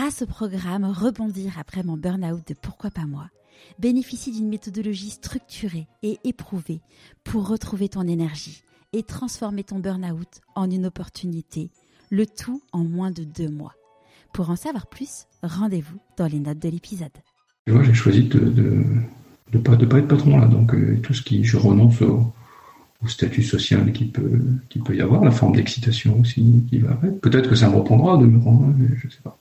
grâce au programme Rebondir après mon burn-out de Pourquoi pas moi, bénéficie d'une méthodologie structurée et éprouvée pour retrouver ton énergie et transformer ton burn-out en une opportunité, le tout en moins de deux mois. Pour en savoir plus, rendez-vous dans les notes de l'épisode. Moi, j'ai choisi de ne pas, être patron là, donc euh, tout ce qui, je renonce au, statut social qui peut, y avoir, la forme d'excitation aussi qui va Peut-être que ça me reprendra de me rendre, je sais pas.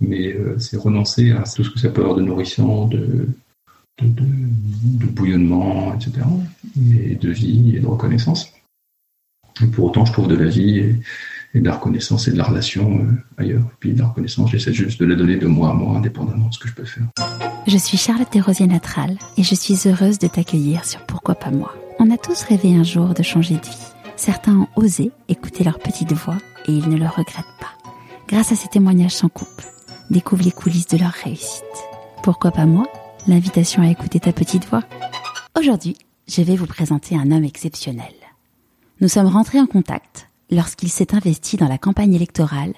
Mais euh, c'est renoncer à tout ce que ça peut avoir de nourrissant, de, de, bouillonnement, etc. Et de vie et de reconnaissance. Et pour autant, je trouve de la vie et, de la reconnaissance et de la relation euh, ailleurs. Et puis de la reconnaissance, j'essaie juste de la donner de moi à moi, indépendamment de ce que je peux faire. Je suis Charlotte Desrosiers Natral et je suis heureuse de t'accueillir sur Pourquoi pas moi. On a tous rêvé un jour de changer de vie. Certains ont osé écouter leur petite voix et ils ne le regrettent pas. Grâce à ces témoignages sans coupe, découvre les coulisses de leur réussite. Pourquoi pas moi L'invitation à écouter ta petite voix? Aujourd'hui, je vais vous présenter un homme exceptionnel. Nous sommes rentrés en contact lorsqu'il s'est investi dans la campagne électorale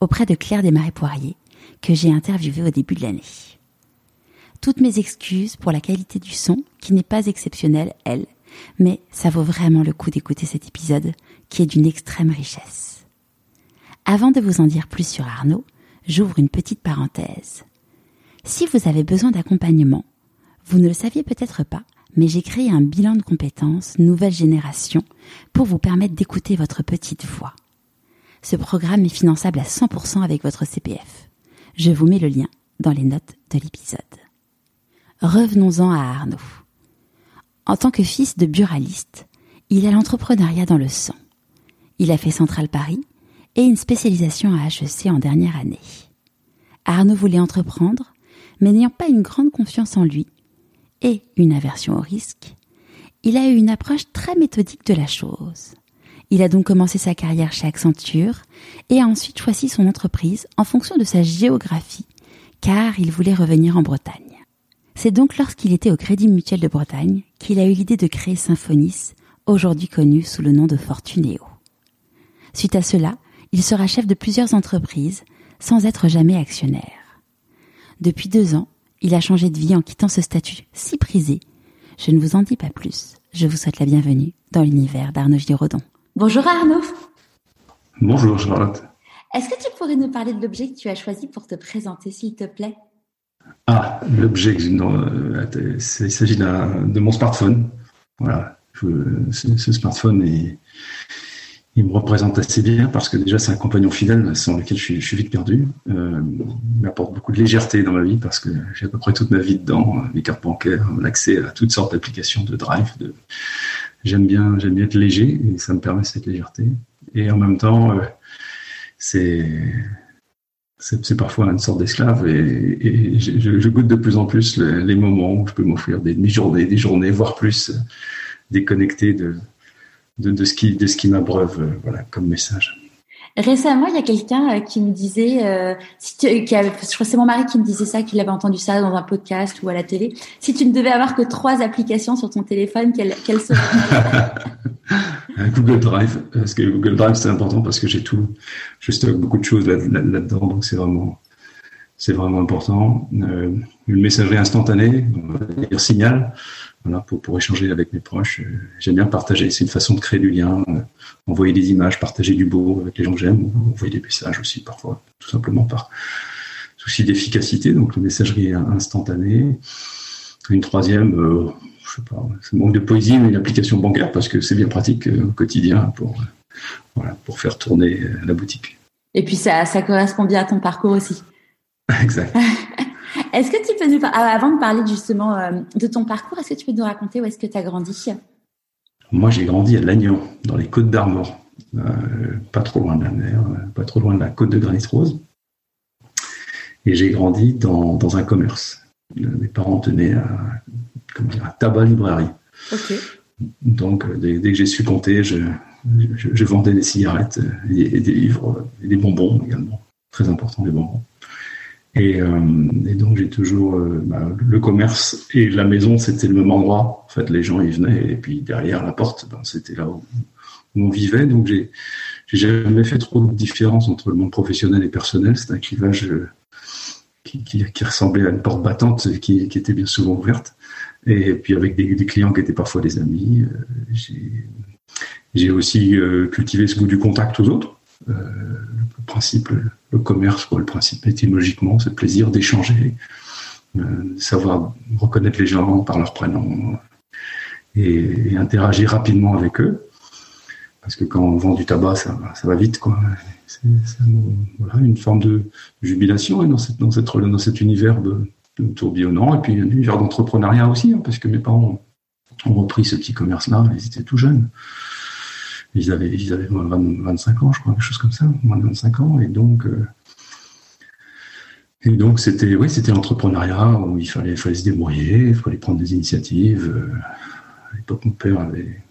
auprès de Claire Desmarais-Poirier, que j'ai interviewé au début de l'année. Toutes mes excuses pour la qualité du son, qui n'est pas exceptionnelle, elle, mais ça vaut vraiment le coup d'écouter cet épisode, qui est d'une extrême richesse. Avant de vous en dire plus sur Arnaud, j'ouvre une petite parenthèse. Si vous avez besoin d'accompagnement, vous ne le saviez peut-être pas, mais j'ai créé un bilan de compétences nouvelle génération pour vous permettre d'écouter votre petite voix. Ce programme est finançable à 100% avec votre CPF. Je vous mets le lien dans les notes de l'épisode. Revenons-en à Arnaud. En tant que fils de buraliste, il a l'entrepreneuriat dans le sang. Il a fait Central Paris et une spécialisation à HEC en dernière année. Arnaud voulait entreprendre, mais n'ayant pas une grande confiance en lui et une aversion au risque, il a eu une approche très méthodique de la chose. Il a donc commencé sa carrière chez Accenture et a ensuite choisi son entreprise en fonction de sa géographie, car il voulait revenir en Bretagne. C'est donc lorsqu'il était au Crédit Mutuel de Bretagne qu'il a eu l'idée de créer Symphonis, aujourd'hui connu sous le nom de Fortunéo. Suite à cela, il sera chef de plusieurs entreprises sans être jamais actionnaire. Depuis deux ans, il a changé de vie en quittant ce statut si prisé. Je ne vous en dis pas plus. Je vous souhaite la bienvenue dans l'univers d'Arnaud Giraudon. Bonjour Arnaud. Bonjour Charlotte. Est-ce que tu pourrais nous parler de l'objet que tu as choisi pour te présenter, s'il te plaît? Ah, l'objet, euh, il s'agit de mon smartphone. Voilà, ce, smartphone est, il me représente assez bien parce que déjà c'est un compagnon fidèle sans lequel je suis, vite perdu. Euh, il m'apporte beaucoup de légèreté dans ma vie parce que j'ai à peu près toute ma vie dedans, les cartes bancaires, l'accès à toutes sortes d'applications de drive. J'aime bien, j'aime bien être léger et ça me permet cette légèreté. Et en même temps, euh, c'est parfois une sorte d'esclave et, je, goûte de plus en plus les, moments où je peux m'offrir des demi-journées, des journées, voire plus, déconnecté de, de, ce qui, de ce qui m'abreuve euh, voilà, comme message. Récemment, il y a quelqu'un euh, qui me disait, euh, si tu, qui avait, je crois que c'est mon mari qui me disait ça, qu'il avait entendu ça dans un podcast ou à la télé. Si tu ne devais avoir que trois applications sur ton téléphone, quelles, quelles seraient Google Drive, parce que Google Drive c'est important parce que j'ai tout, je stocke beaucoup de choses là-dedans, donc c'est vraiment, c'est vraiment important. Euh, une messagerie instantanée, on va dire signal voilà, pour, pour échanger avec mes proches. Euh, j'aime bien partager, c'est une façon de créer du lien, euh, envoyer des images, partager du beau avec les gens que j'aime, envoyer des messages aussi parfois, tout simplement par souci d'efficacité, donc la messagerie instantanée. Une troisième, euh, je sais pas, c'est manque de poésie, mais une application bancaire parce que c'est bien pratique au quotidien pour, voilà, pour faire tourner la boutique. Et puis ça, ça correspond bien à ton parcours aussi. Exact. Est-ce que tu peux nous, avant de parler justement euh, de ton parcours, est-ce que tu peux nous raconter où est-ce que tu as grandi? Moi, j'ai grandi à Lannion, dans les Côtes d'Armor, euh, pas trop loin de la mer, euh, pas trop loin de la côte de Granit Rose. Et j'ai grandi dans, un commerce. Mes parents tenaient à, comment dire, tabac librairie. Donc, dès, que j'ai su compter, je, vendais des cigarettes et, des livres et des bonbons également. Très important, les bonbons. Euh, et, donc j'ai toujours euh, bah, le commerce et la maison, c'était le même endroit. En fait, les gens y venaient et puis derrière la porte, ben, c'était là où, on vivait. Donc j'ai jamais fait trop de différence entre le monde professionnel et personnel. C'est un clivage euh, qui, ressemblait à une porte battante qui, était bien souvent ouverte. Et puis avec des, clients qui étaient parfois des amis. j'ai aussi cultivé ce goût du contact aux autres. le principe, le commerce, le principe étymologiquement, c'est le plaisir d'échanger, savoir reconnaître les gens par leur prénom et interagir rapidement avec eux. Parce que quand on vend du tabac, ça, va vite, quoi. C'est voilà, une forme de jubilation dans, dans, cet univers de, tourbillonnant, et puis un univers d'entrepreneuriat aussi, hein, parce que mes parents ont repris ce petit commerce-là, ils étaient tout jeunes. Ils avaient, ils avaient 25 ans, je crois, quelque chose comme ça, moins de 25 ans, et donc. Euh, et donc c'était oui, c'était l'entrepreneuriat où il fallait, fallait se débrouiller, il fallait prendre des initiatives. Euh, à l'époque, mon père avait,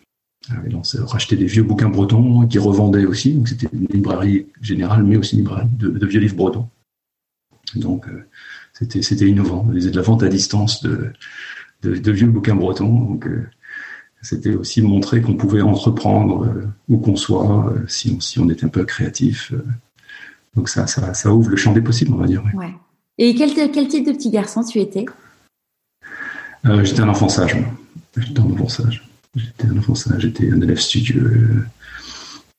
avait lancé, racheté des vieux bouquins bretons qui revendaient aussi. Donc c'était une librairie générale, mais aussi une librairie de, vieux livres bretons. Donc euh, c'était c'était innovant. On faisait de la vente à distance de, vieux bouquins bretons. Donc c'était aussi montrer qu'on pouvait entreprendre euh, où qu'on soit si, on, si on était un peu créatif. donc ça, ça, ça, ouvre le champ des possibles, on va dire. Ouais. Et quel, quel type de petit garçon tu étais? J'étais un enfant sage. J'étais un enfant sage. J'étais un enfant sage, j'étais un élève studieux.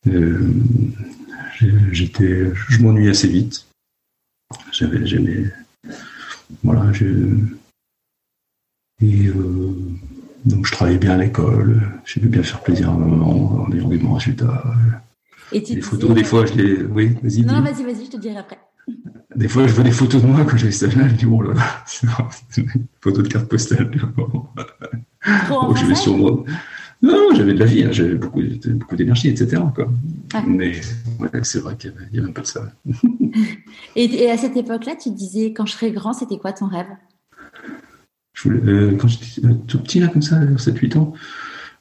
Euh, j'étais, je m'ennuyais assez vite. J'avais, j'aimais, voilà, je, et euh, donc je travaillais bien à l'école. J'ai pu bien faire plaisir à ma maman en ayant des bons résultats. Et tu les photos, des fois, je les, oui, vas-y. Non, vas-y, vas-y, je te dirai après. Des fois, je vois des photos de moi quand j'avais cet âge-là, je dis, oh là là, c'est une photo de carte postale. Oh, je vais sur moi. Non, j'avais de la vie, hein, j'avais beaucoup, beaucoup d'énergie, etc. Quoi. Ah. Mais c'est vrai qu'il y, avait un peu de ça. et, à cette époque-là, tu te disais, quand je serai grand, c'était quoi ton rêve? Euh, Quand j'étais euh, tout petit, là, comme ça, 7-8 ans,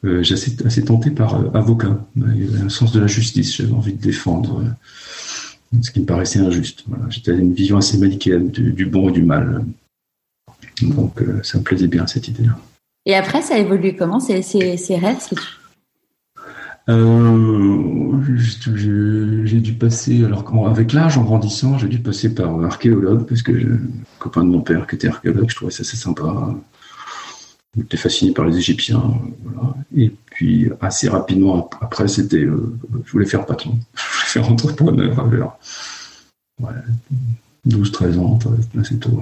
euh, j'étais assez, tenté par avocat. Il y avait un sens de la justice, j'avais envie de défendre ce qui me paraissait injuste. Voilà. J'étais une vision assez manichéenne du, bon et du mal. Donc ça me plaisait bien, cette idée-là. Et après, ça a évolué comment? Ces, rêves j'ai dû passer, alors avec l'âge, en grandissant, j'ai dû passer par archéologue, parce que le copain de mon père qui était archéologue, je trouvais ça assez sympa. J'étais fasciné par les Égyptiens. Et puis, assez rapidement après, c'était, euh, je voulais faire patron, je voulais faire entrepreneur vers ouais, 12, 13 ans, assez tôt.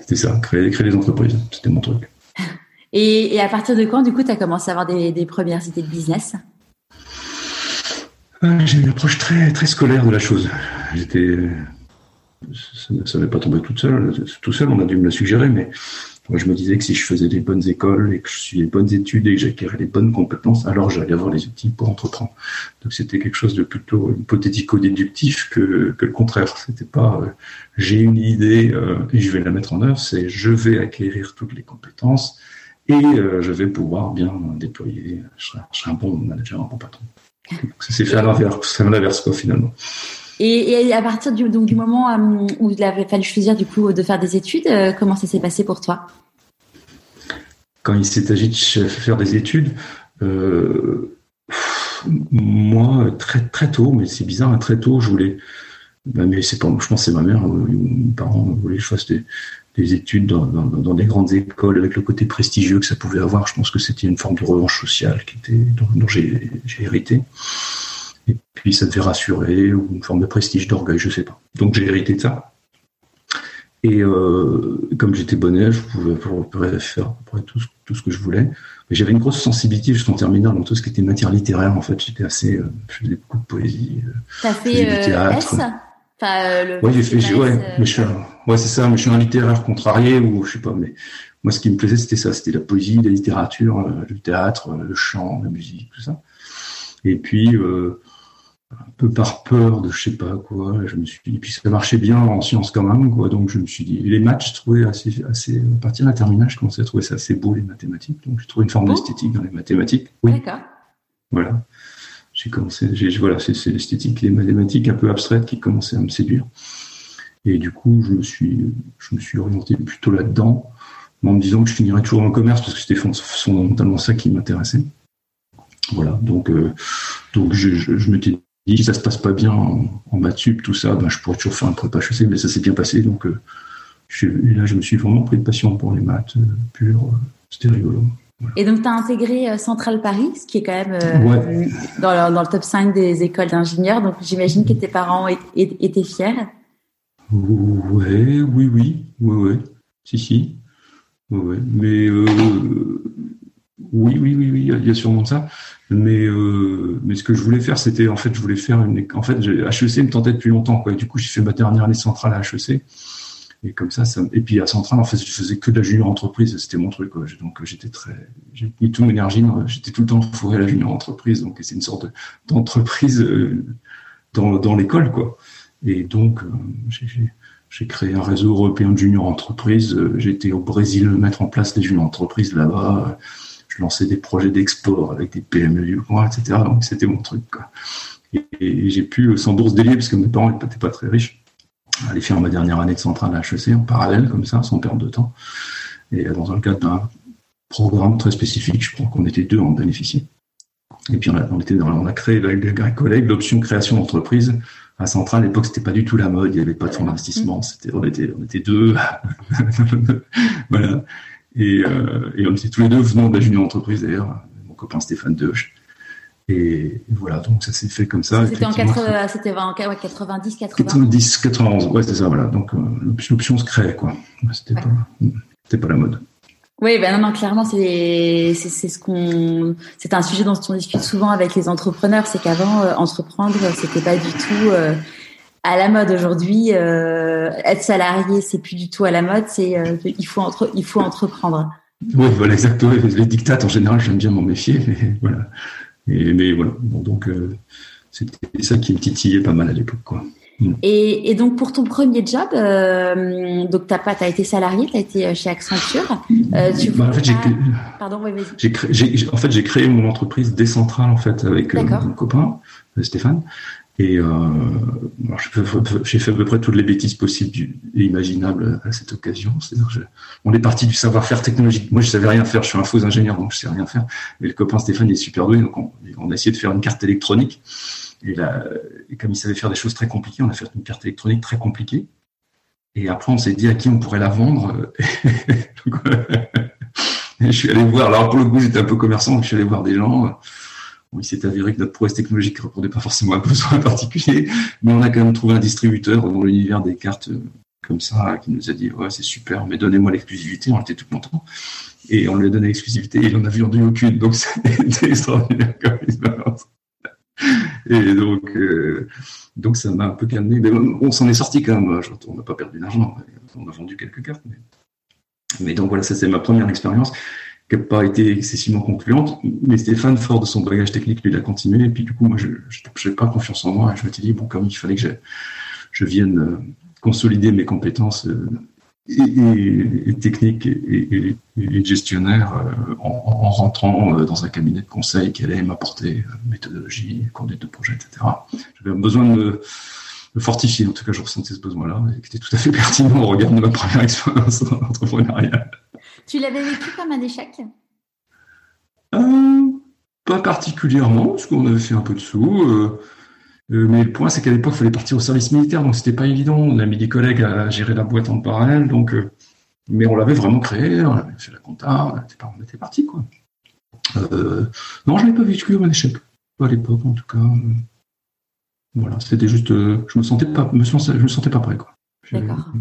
C'était ça, créer, créer des entreprises, c'était mon truc. Et, à partir de quand, du coup, tu as commencé à avoir des, premières idées de business? Euh, J'ai une approche très, très scolaire de la chose. J'étais, ça n'avait pas tombé tout seul. Tout seul, on a dû me le suggérer, mais je me disais que si je faisais des bonnes écoles et que je suivais les bonnes études et que j'acquérais les bonnes compétences, alors j'allais avoir les outils pour entreprendre. Donc c'était quelque chose de plutôt hypothético-déductif que, que le contraire. C'était pas euh, j'ai une idée euh, et je vais la mettre en œuvre, c'est je vais acquérir toutes les compétences et euh, je vais pouvoir bien déployer. Je serai, un bon manager, un bon patron. C'est fait à l'inverse, c'est à l'inverse quoi finalement. Et, à partir du, donc, du moment euh, où il avait fallu choisir du coup de faire des études, euh, comment ça s'est passé pour toi? Quand il s'est agi de faire des études, moi très très tôt, mais c'est bizarre, hein, très tôt, je voulais. Ben, mais c'est pas, je pense que c'est ma mère, mes parents voulaient que je fasse des, des études dans, dans, des grandes écoles avec le côté prestigieux que ça pouvait avoir. Je pense que c'était une forme de revanche sociale qui était, dont, j'ai hérité. Et puis ça devait rassurer, ou une forme de prestige, d'orgueil, je sais pas. Donc j'ai hérité de ça. Et euh, comme j'étais bon élève, je pouvais faire à peu près tout, tout ce que je voulais. Mais j'avais une grosse sensibilité jusqu'en terminale dans tout ce qui était matière littéraire. En fait, j'étais assez, euh, je faisais beaucoup de poésie. Euh, T'as fait euh, théâtre. S? Enfin, ouais, fait, ouais, mais je suis Ouais, c'est ça, mais je suis un littéraire contrarié ou je sais pas, mais moi ce qui me plaisait c'était ça, c'était la poésie, la littérature, euh, le théâtre, euh, le chant, la musique, tout ça. Et puis euh, un peu par peur de je sais pas quoi, je me suis dit, puis ça marchait bien en sciences quand même, quoi, donc je me suis dit, les maths, je trouvais assez, assez, à partir de la terminale, je commençais à trouver ça assez beau les mathématiques, donc j'ai trouvé une forme d'esthétique dans les mathématiques. Oui. D'accord. Voilà. J'ai voilà, c'est l'esthétique, les mathématiques un peu abstraites qui commençaient à me séduire. Et du coup, je me suis, je me suis orienté plutôt là-dedans, en me disant que je finirais toujours en commerce parce que c'était fondamentalement ça qui m'intéressait. Voilà, donc, euh, donc je, je, m'étais dit, si ça se passe pas bien en, en maths sup, tout ça, ben, je pourrais toujours faire un prépa HEC, mais ça s'est bien passé. Donc, euh, et là, je me suis vraiment pris de passion pour les maths euh, pures. C'était rigolo. Et donc, tu as intégré euh, Central Paris, ce qui est quand même euh, dans, le, dans, le, top 5 des écoles d'ingénieurs. Donc, j'imagine que tes parents étaient fiers. Ouais, oui, oui, oui, oui. Si, si. Ouais, Mais euh, oui, oui, oui, oui, il y a sûrement ça. Mais euh, mais ce que je voulais faire, c'était en fait, je voulais faire une. En fait, HEC me tentait depuis longtemps, quoi. Et du coup, j'ai fait ma dernière année centrale à HEC. Et comme ça, et puis à Centrale, en fait, je faisais que de la junior entreprise, c'était mon truc. Donc j'étais très, j'ai mis toute mon énergie, j'étais tout le temps fourré à la junior entreprise. Donc c'est une sorte d'entreprise euh, dans, dans l'école, quoi. Et donc euh, j'ai créé un réseau européen de junior entreprises. Euh, j'étais au Brésil mettre en place les junior entreprises là-bas. Je lançais des projets d'export avec des PME du coin, etc. Donc c'était mon truc. Et j'ai pu, sans bourse délier, parce que mes parents n'étaient pas très riches, aller faire ma dernière année de centrale à HEC en parallèle, comme ça, sans perdre de temps. Et dans un cadre d'un programme très spécifique, je crois qu'on était deux à en bénéficier. Et puis on a, on était dans, on a créé avec des collègues l'option création d'entreprise à Centrale. À l'époque, c'était pas du tout la mode, il n'y avait pas de fonds d'investissement, c'était, on était, on était deux. voilà. Et, euh, et on était tous les deux venant de la junior entreprise d'ailleurs, mon copain Stéphane Deuch. Et voilà, donc ça s'est fait comme ça. C'était en 80, c'était en 90, 80. 90, 91, ouais, c'est ça, voilà. Donc euh, l'option se crée, quoi. C'était ouais. pas, pas la mode. Oui, ben non, non, clairement, c'est c'est ce qu'on c'est un sujet dont on discute souvent avec les entrepreneurs, c'est qu'avant euh, entreprendre, c'était pas du tout euh, à la mode aujourd'hui. Euh, être salarié, c'est plus du tout à la mode, c'est euh, il faut entre il faut entreprendre. Oui, voilà, exactement. Les dictates, en général, j'aime bien m'en méfier, mais voilà. Et, mais voilà, bon, donc euh, c'était ça qui me titillait pas mal à l'époque, quoi. Mm. Et, et, donc pour ton premier job, euh, donc t'as pas, t'as été salarié, t'as été chez Accenture. Euh, tu bah, en fait, j'ai, pardon, oui, j'ai en fait, j'ai créé mon entreprise décentrale en fait avec euh, mon copain euh, Stéphane. Et euh, j'ai fait à peu près toutes les bêtises possibles et imaginables à cette occasion. C'est-à-dire, on est parti du savoir-faire technologique. Moi, je savais rien faire. Je suis un faux ingénieur, donc je sais rien faire. Mais le copain Stéphane est super doué, donc on, a essayé de faire une carte électronique. Et, là, comme il savait faire des choses très compliquées, on a fait une carte électronique très compliquée. Et après, on s'est dit à qui on pourrait la vendre. et je suis allé voir. Alors pour le coup, j'étais un peu commerçant, donc je suis allé voir des gens il s'est avéré que notre prouesse technologique ne répondait pas forcément à un besoin particulier, mais on a quand même trouvé un distributeur dans l'univers des cartes euh, comme ça qui nous a dit ouais c'est super, mais donnez-moi l'exclusivité. On était tout content et on lui a donné l'exclusivité et il en a vendu aucune, donc c'était extraordinaire comme expérience. Et donc, euh, donc ça m'a un peu calmé. Mais on, s'en est sorti quand même. On n'a pas perdu d'argent. On a vendu quelques cartes. Mais, mais donc voilà, ça c'est ma première expérience qui n'a pas été excessivement concluante. Mais Stéphane, fort de son bagage technique, lui, il a continué. Et puis, du coup, moi, je n'avais pas confiance en moi. Et je m'étais dit, bon, comme il fallait que je, vienne euh, consolider mes compétences euh, et, techniques et, gestionnaires euh, en, en, rentrant dans un cabinet de conseil qui allait m'apporter méthodologie, conduite de projet, etc. J'avais besoin de me, me, fortifier. En tout cas, je ressentais ce besoin-là et qui était tout à fait pertinent au regard de ma première expérience entrepreneuriale. Tu l'avais vécu comme un échec? Euh, Pas particulièrement, parce qu'on avait fait un peu de sous. Euh, euh, mais le point, c'est qu'à l'époque, il fallait partir au service militaire, donc c'était pas évident. On a mis des collègues à gérer la boîte en parallèle, donc, mais on l'avait vraiment créé, on avait fait la compta, on était, on était parti, quoi. non, je l'ai pas vécu comme un échec, pas à l'époque, en tout cas. voilà, c'était juste, je me sentais pas, me je me sentais pas prêt, quoi. D'accord.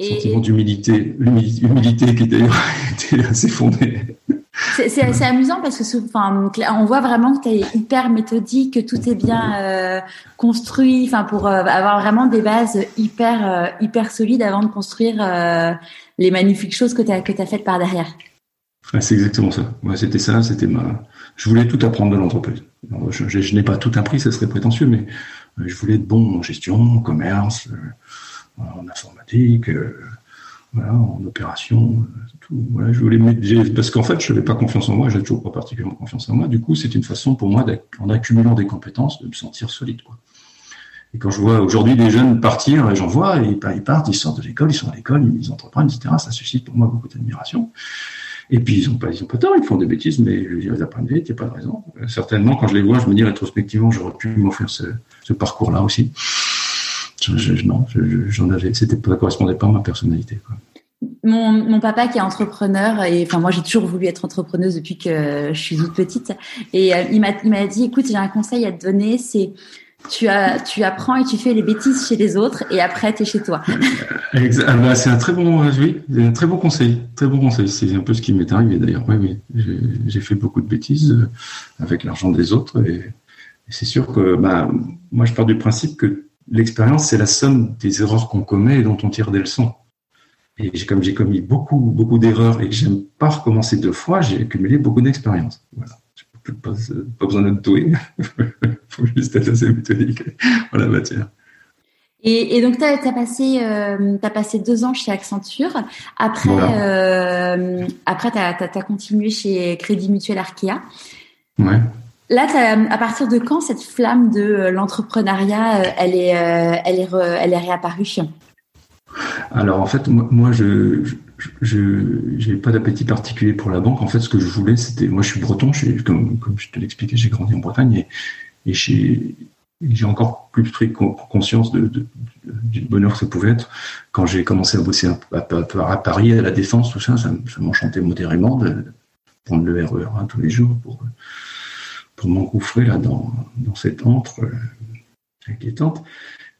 Sentiment d'humilité, humilité qui d'ailleurs était assez fondé. C'est assez amusant parce que enfin, on voit vraiment que tu es hyper méthodique, que tout est bien euh, construit, enfin pour euh, avoir vraiment des bases hyper euh, hyper solides avant de construire les magnifiques choses que tu as que as faites par derrière. c'est exactement ça. Ouais, c'était ça, c'était ma je voulais tout apprendre de l'entreprise. Je, je, je n'ai pas tout appris, ça serait prétentieux mais je voulais être bon en gestion, en commerce, en informatique, euh, voilà, en opération, euh, tout. Voilà, je voulais parce qu'en fait, je n'avais pas confiance en moi, j'avais toujours pas particulièrement confiance en moi. Du coup, c'est une façon pour moi, en accumulant des compétences, de me sentir solide. Et quand je vois aujourd'hui des jeunes partir, j'en vois, et ils partent, ils sortent de l'école, ils sont à l'école, ils entreprennent, etc. Ça suscite pour moi beaucoup d'admiration. Et puis ils ont pas, ils pas tort, ils font des bêtises, mais je ils apprennent vite, il n'y a pas de raison. certainement, quand je les vois, je me dis rétrospectivement, j'aurais pu m'offrir ce, ce parcours-là aussi. Je, non, j'en avais, c'était, ça correspondait pas à ma personnalité. Quoi. Mon, mon, papa qui est entrepreneur et enfin moi j'ai toujours voulu être entrepreneuse depuis que je suis toute petite et euh, il m'a il m'a dit écoute j'ai un conseil à te donner c'est tu as tu apprends et tu fais les bêtises chez les autres et après tu es chez toi. Ah bah, c'est un très bon oui, un très bon conseil, très bon conseil, c'est un peu ce qui m'est arrivé d'ailleurs. Oui oui, j'ai fait beaucoup de bêtises euh, avec l'argent des autres et, et c'est sûr que bah moi je pars du principe que l'expérience c'est la somme des erreurs qu'on commet et dont on tire des leçons. Et comme j'ai commis beaucoup, beaucoup d'erreurs et que j'aime pas recommencer deux fois, j'ai accumulé beaucoup d'expérience. Voilà. Pas, pas, besoin d'être doué. Il faut juste être assez méthodique en la matière. Et, et donc, tu as, passé, euh, as passé deux ans chez Accenture. Après, euh, après tu as, continué chez Crédit Mutuel Arkea. Ouais. Là, à partir de quand cette flamme de l'entrepreneuriat, euh, elle est, euh, elle est, elle est réapparue alors en fait, moi, je n'ai pas d'appétit particulier pour la banque. En fait, ce que je voulais, c'était, moi, je suis breton. comme, je te l'expliquais, j'ai grandi en Bretagne et, j'ai encore plus pris conscience du bonheur que ça pouvait être quand j'ai commencé à bosser à, à, Paris, à la Défense, tout ça. Ça, m'enchantait modérément de, prendre le RER e tous les jours pour, pour m'engouffrer là dans, dans cette antre euh, inquiétante.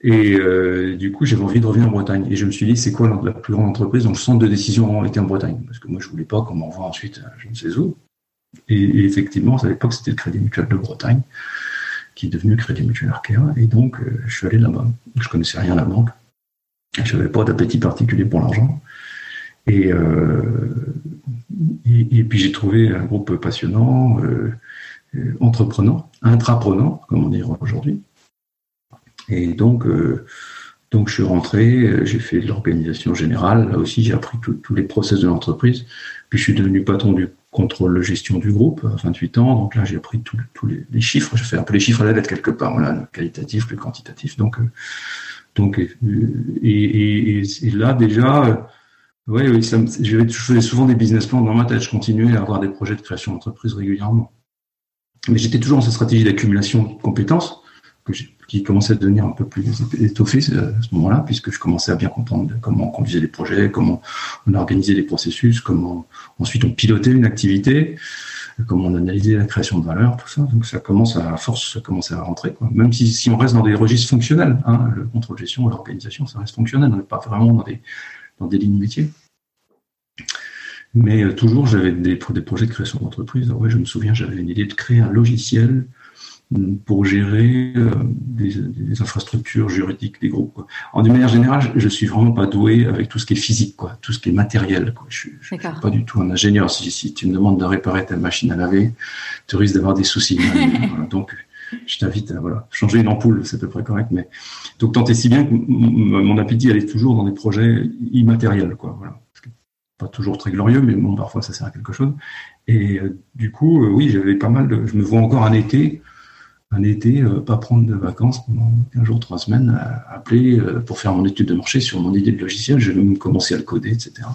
Et euh, du coup, j'avais envie de revenir en Bretagne. Et je me suis dit, c'est quoi la plus grande entreprise? Dont le centre de décision était en Bretagne Parce que moi, je voulais pas qu'on m'envoie ensuite, euh, je ne sais où. Et, effectivement, à l'époque, c'était le Crédit Mutuel de Bretagne, qui est devenu Crédit Mutuel Arkea. Et donc, je suis allé là-bas. Je connaissais rien à la banque. Je n'avais pas d'appétit particulier pour l'argent. Et, et, puis, j'ai trouvé un groupe passionnant, entreprenant, intraprenant, comme on dit aujourd'hui et donc, euh, donc je suis rentré, euh, j'ai fait de l'organisation générale. Là aussi, j'ai appris tous les process de l'entreprise. Puis je suis devenu patron du contrôle de gestion du groupe à 28 ans. Donc là, j'ai appris tous les, chiffres. Je fais un peu les chiffres à la lettre quelque part, voilà, le qualitatif, le quantitatif. Donc, euh, donc et, là déjà, ouais, oui, je faisais souvent des business plans dans ma tête. Je continuais à avoir des projets de création d'entreprise régulièrement. Mais j'étais toujours dans cette stratégie d'accumulation de compétences qui commençait à devenir un peu plus étoffé euh, à ce moment-là, puisque je commençais à bien comprendre comment on conduisait les projets, comment on organisait les processus, comment ensuite on pilotait une activité, comment on analysait la création de valeur, tout ça. Donc ça commence à, force, ça commence à rentrer. Quoi. Même si, si on reste dans des registres fonctionnels, hein, le contrôle gestion, l'organisation, ça reste fonctionnel, on n'est pas vraiment dans des, dans des lignes métiers. Mais euh, toujours, j'avais des, des projets de création d'entreprise. Ouais, je me souviens, j'avais une idée de créer un logiciel pour gérer euh, des, infrastructures juridiques des groupes. Quoi. En d'une manière générale, je, ne suis vraiment pas doué avec tout ce qui est physique, quoi, tout ce qui est matériel. Quoi. Je, suis, suis pas du tout un ingénieur. Si, si, tu me demandes de réparer ta machine à laver, tu risques d'avoir des soucis. Donc, je t'invite à voilà, changer une ampoule, c'est à peu près correct. Mais donc tant et si bien que mon appétit allait toujours dans des projets immatériels, quoi. Voilà. Pas toujours très glorieux, mais bon, parfois ça sert à quelque chose. Et euh, du coup, euh, oui, j'avais pas mal de. Je me vois encore un été un été, euh, pas prendre de vacances pendant un jour, trois semaines, à appeler pour faire mon étude de marché sur mon idée de logiciel. Je vais commencer à le coder, etc.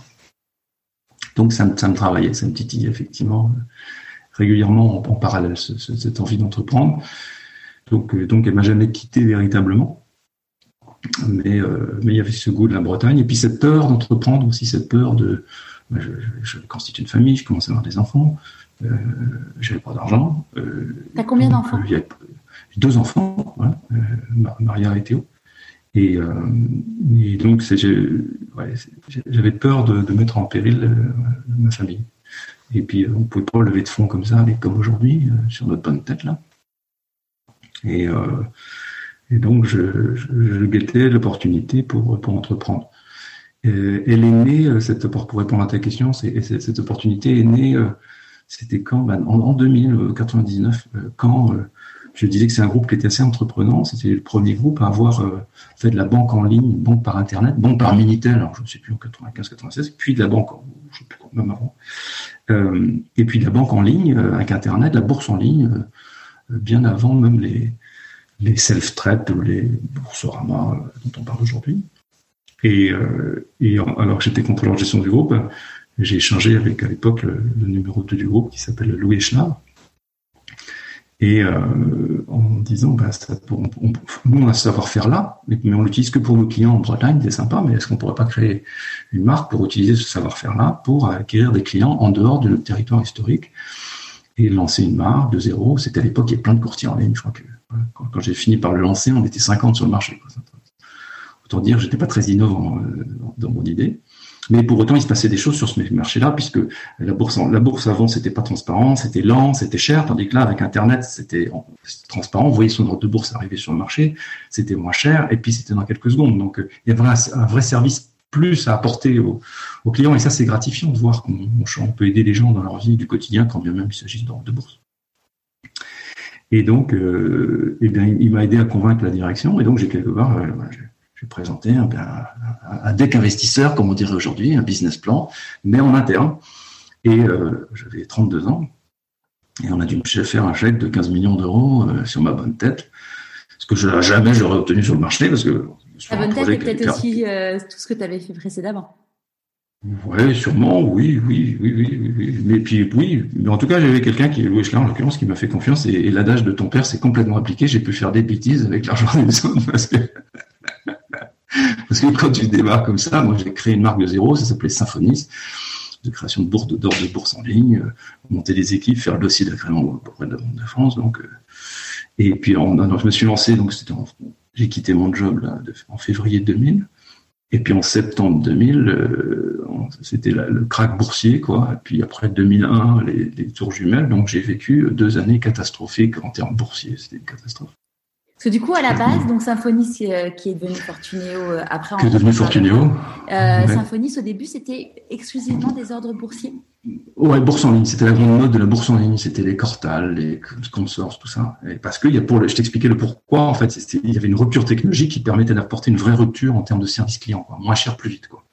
Donc ça, ça me travaillait, ça me titillait effectivement régulièrement en, parallèle cette envie d'entreprendre. Donc, donc elle m'a jamais quitté véritablement. Mais, mais il y avait ce goût de la Bretagne et puis cette peur d'entreprendre aussi, cette peur de. Bah, je, je, constitue une famille, je commence à avoir des enfants, euh, j'avais pas d'argent. Euh, T'as combien d'enfants J'ai deux enfants, voilà, euh, Maria et Théo. Et, et donc j'avais peur de, de, mettre en péril ma famille. Et puis on ne pouvait pas lever de fonds comme ça, comme aujourd'hui, sur notre bonne tête là. Et, et donc je, je, guettais l'opportunité pour, pour entreprendre. elle est née, cette, pour répondre à ta question, cette, cette opportunité est née c'était quand ben, en, 2099, euh, quand euh, je disais que c'est un groupe qui était assez entreprenant. C'était le premier groupe à avoir euh, fait de la banque en ligne, banque par Internet, banque par Minitel, alors je ne sais plus en 95, 96, puis de la banque, je sais plus même avant, et puis de la banque en ligne avec Internet, la bourse en ligne, bien avant même les, les self-trade ou les boursorama dont on parle aujourd'hui. Et, et alors j'étais contrôleur de gestion du groupe, J'ai échangé avec à l'époque le, numéro 2 du groupe qui s'appelle Louis Echelard. Et euh, en disant, bah, ça, on, nous on a ce savoir-faire là, mais, on l'utilise que pour nos clients en Bretagne, c'est sympa, mais est-ce qu'on pourrait pas créer une marque pour utiliser ce savoir-faire là pour acquérir des clients en dehors de notre territoire historique et lancer une marque de zéro C'était à l'époque, il y avait plein de courtiers en ligne. Je crois que quand, j'ai fini par le lancer, on était 50 sur le marché. Autant dire, j'étais pas très innovant euh, dans mon idée. Mais pour autant, il se passait des choses sur ce marché-là, puisque la bourse, avant, c'était pas transparent, c'était lent, c'était cher, tandis que là, avec Internet, c'était transparent. Vous voyez son ordre de bourse arriver sur le marché, c'était moins cher, et puis c'était dans quelques secondes. Donc, il y avait un, vrai service plus à apporter aux, clients, et ça, c'est gratifiant de voir qu'on peut aider les gens dans leur vie du quotidien, quand bien même il s'agit d'ordre de bourse. Et donc, euh, eh bien, il m'a aidé à convaincre la direction, et donc j'ai quelque part, euh, vais présenter un, deck investisseur, comme on dirait aujourd'hui, un business plan, mais en interne. Et euh, j'avais 32 ans, et on a dû me faire un chèque de 15 millions d'euros sur ma bonne tête, ce que jamais j'aurais obtenu sur le marché, parce que... La bonne tête, est peut-être aussi euh, tout ce que tu avais fait précédemment. Oui, sûrement, oui, oui, oui, oui, oui. Mais puis, oui, mais en tout cas, j'avais quelqu'un qui, Louis Schler, en l'occurrence, qui m'a fait confiance et, et l'adage de ton père s'est complètement appliqué. J'ai pu faire des bêtises avec l'argent des autres parce que parce que quand tu démarres comme ça, moi j'ai créé une marque de zéro, ça s'appelait Symphonis, de création de bourse d'or de bourse en ligne, euh, monter des équipes, faire le dossier d'agrément auprès de la Banque de France. Donc, euh, et puis je me suis lancé, donc c'était j'ai quitté mon job là, en février 2000. Et puis en septembre 2000, euh, c'était le crack boursier, quoi. Et puis après 2001, les, les tours jumelles. Donc j'ai vécu deux années catastrophiques en termes boursiers. C'était une catastrophe. Parce que du coup, à la base, donc Symphonis euh, qui est devenu Fortuneo euh, après. Qui est devenu. Euh, Symphonis au début, c'était exclusivement des ordres boursiers. Ouais, bourse en ligne. C'était la grande mode de la bourse en ligne. C'était les Cortal, les consorts, tout ça. Et parce que y a pour, je t'expliquais le pourquoi. En fait, il y avait une rupture technologique qui permettait d'apporter une vraie rupture en termes de service client, moins cher, plus vite, quoi,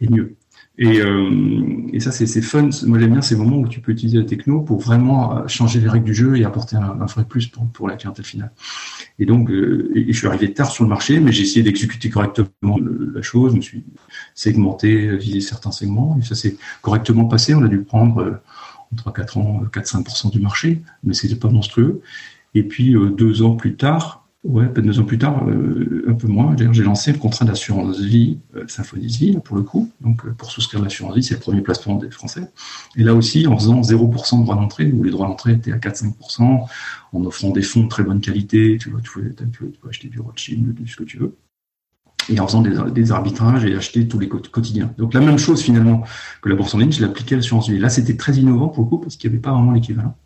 et mieux. Et, euh, et ça, c'est fun. Moi, j'aime bien ces moments où tu peux utiliser la techno pour vraiment euh, changer les règles du jeu et apporter un, un vrai plus pour, pour, la clientèle finale. Et donc, euh, et je suis arrivé tard sur le marché, mais j'ai essayé d'exécuter correctement la chose. Je me suis segmenté, visé certains segments, et ça s'est correctement passé. On a dû prendre euh, entre 4 ans, 4-5% du marché, mais c'était pas monstrueux. Et puis, deux ans plus tard, Ouais, peut-être deux ans plus tard, euh, un peu moins. D'ailleurs, j'ai lancé le contrat d'assurance vie, euh, Symphonie Vie, pour le coup. Donc, euh, pour souscrire l'assurance vie, c'est le premier placement des Français. Et là aussi, en faisant 0% de droits d'entrée, où les droits d'entrée étaient à 4-5%, en offrant des fonds de très bonne qualité, tu vois, tu peux, acheter du Rothschild, ce que tu veux. Et en faisant des, des, arbitrages et acheter tous les quotidiens. Donc, la même chose finalement que la bourse en ligne, je l'appliquais à l'assurance vie. Là, c'était très innovant pour le coup, parce qu'il n'y avait pas vraiment l'équivalent.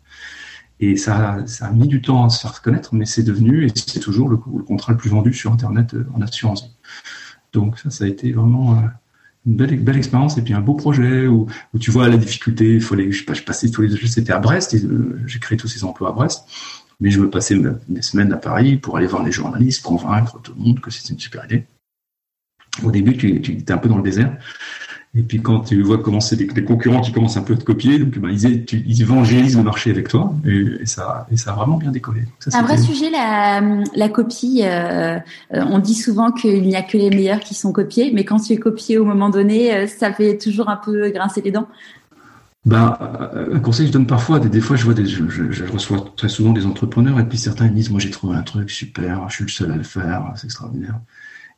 Et ça, ça a mis du temps à se faire connaître, mais c'est devenu, et c'est toujours le, contrat le plus vendu sur Internet euh, en assurance. Donc ça, ça a été vraiment euh, une belle, belle expérience et puis un beau projet où, tu vois la difficulté. Il fallait, je, passais tous les, c'était à Brest, euh, j'ai créé tous ces emplois à Brest, mais je me passais des semaines à Paris pour aller voir les journalistes, convaincre tout le monde que c'était une super idée. Au début, tu, tu étais un peu dans le désert. Et puis quand tu vois commencer des, concurrents qui commencent un peu à te copier, donc ben, ils, ils, évangélisent le marché avec toi, et, ça, et ça a vraiment bien décollé. C'est un vrai sujet la, la copie. Euh, euh, on dit souvent qu'il n'y a que les meilleurs qui sont copiés, mais quand tu es copié au moment donné, euh, ça fait toujours un peu grincer les dents. Ben, un conseil que je donne parfois, des, des fois je vois des, je, je, reçois très souvent des entrepreneurs et puis certains ils disent moi j'ai trouvé un truc super, je suis le seul à le faire, c'est extraordinaire.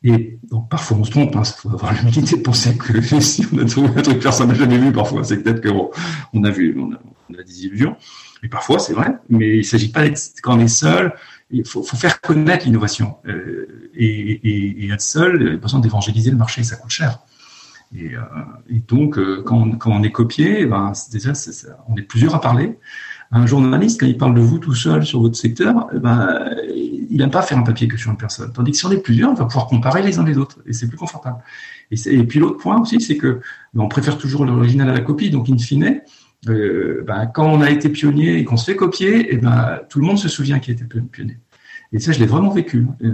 Et donc, parfois, on se trompe. Il hein, faut avoir l'humilité de penser que si on a trouvé un truc personne n'a jamais vu, parfois, c'est peut-être qu'on on a vu, on a, des illusions. Mais parfois, c'est vrai. Mais il ne s'agit pas d'être quand on est seul. Il faut, faire connaître l'innovation. Euh, et, et, et, être seul, il y a besoin d'évangéliser le marché, ça coûte cher. Et, euh, et donc, euh, quand, on, est copié, ben, déjà, on est plusieurs à parler. Un journaliste, quand il parle de vous tout seul sur votre secteur, ben, il n'aime pas faire un papier que sur une personne. Tandis que si on est plusieurs, on va pouvoir comparer les uns les autres et c'est plus confortable. Et, puis l'autre point aussi, c'est que ben, on préfère toujours l'original à la copie. Donc, in fine, euh, ben, quand on a été pionnier et qu'on se fait copier, ben, tout le monde se souvient qui a été pionnier. Et ça, je l'ai vraiment vécu. Euh,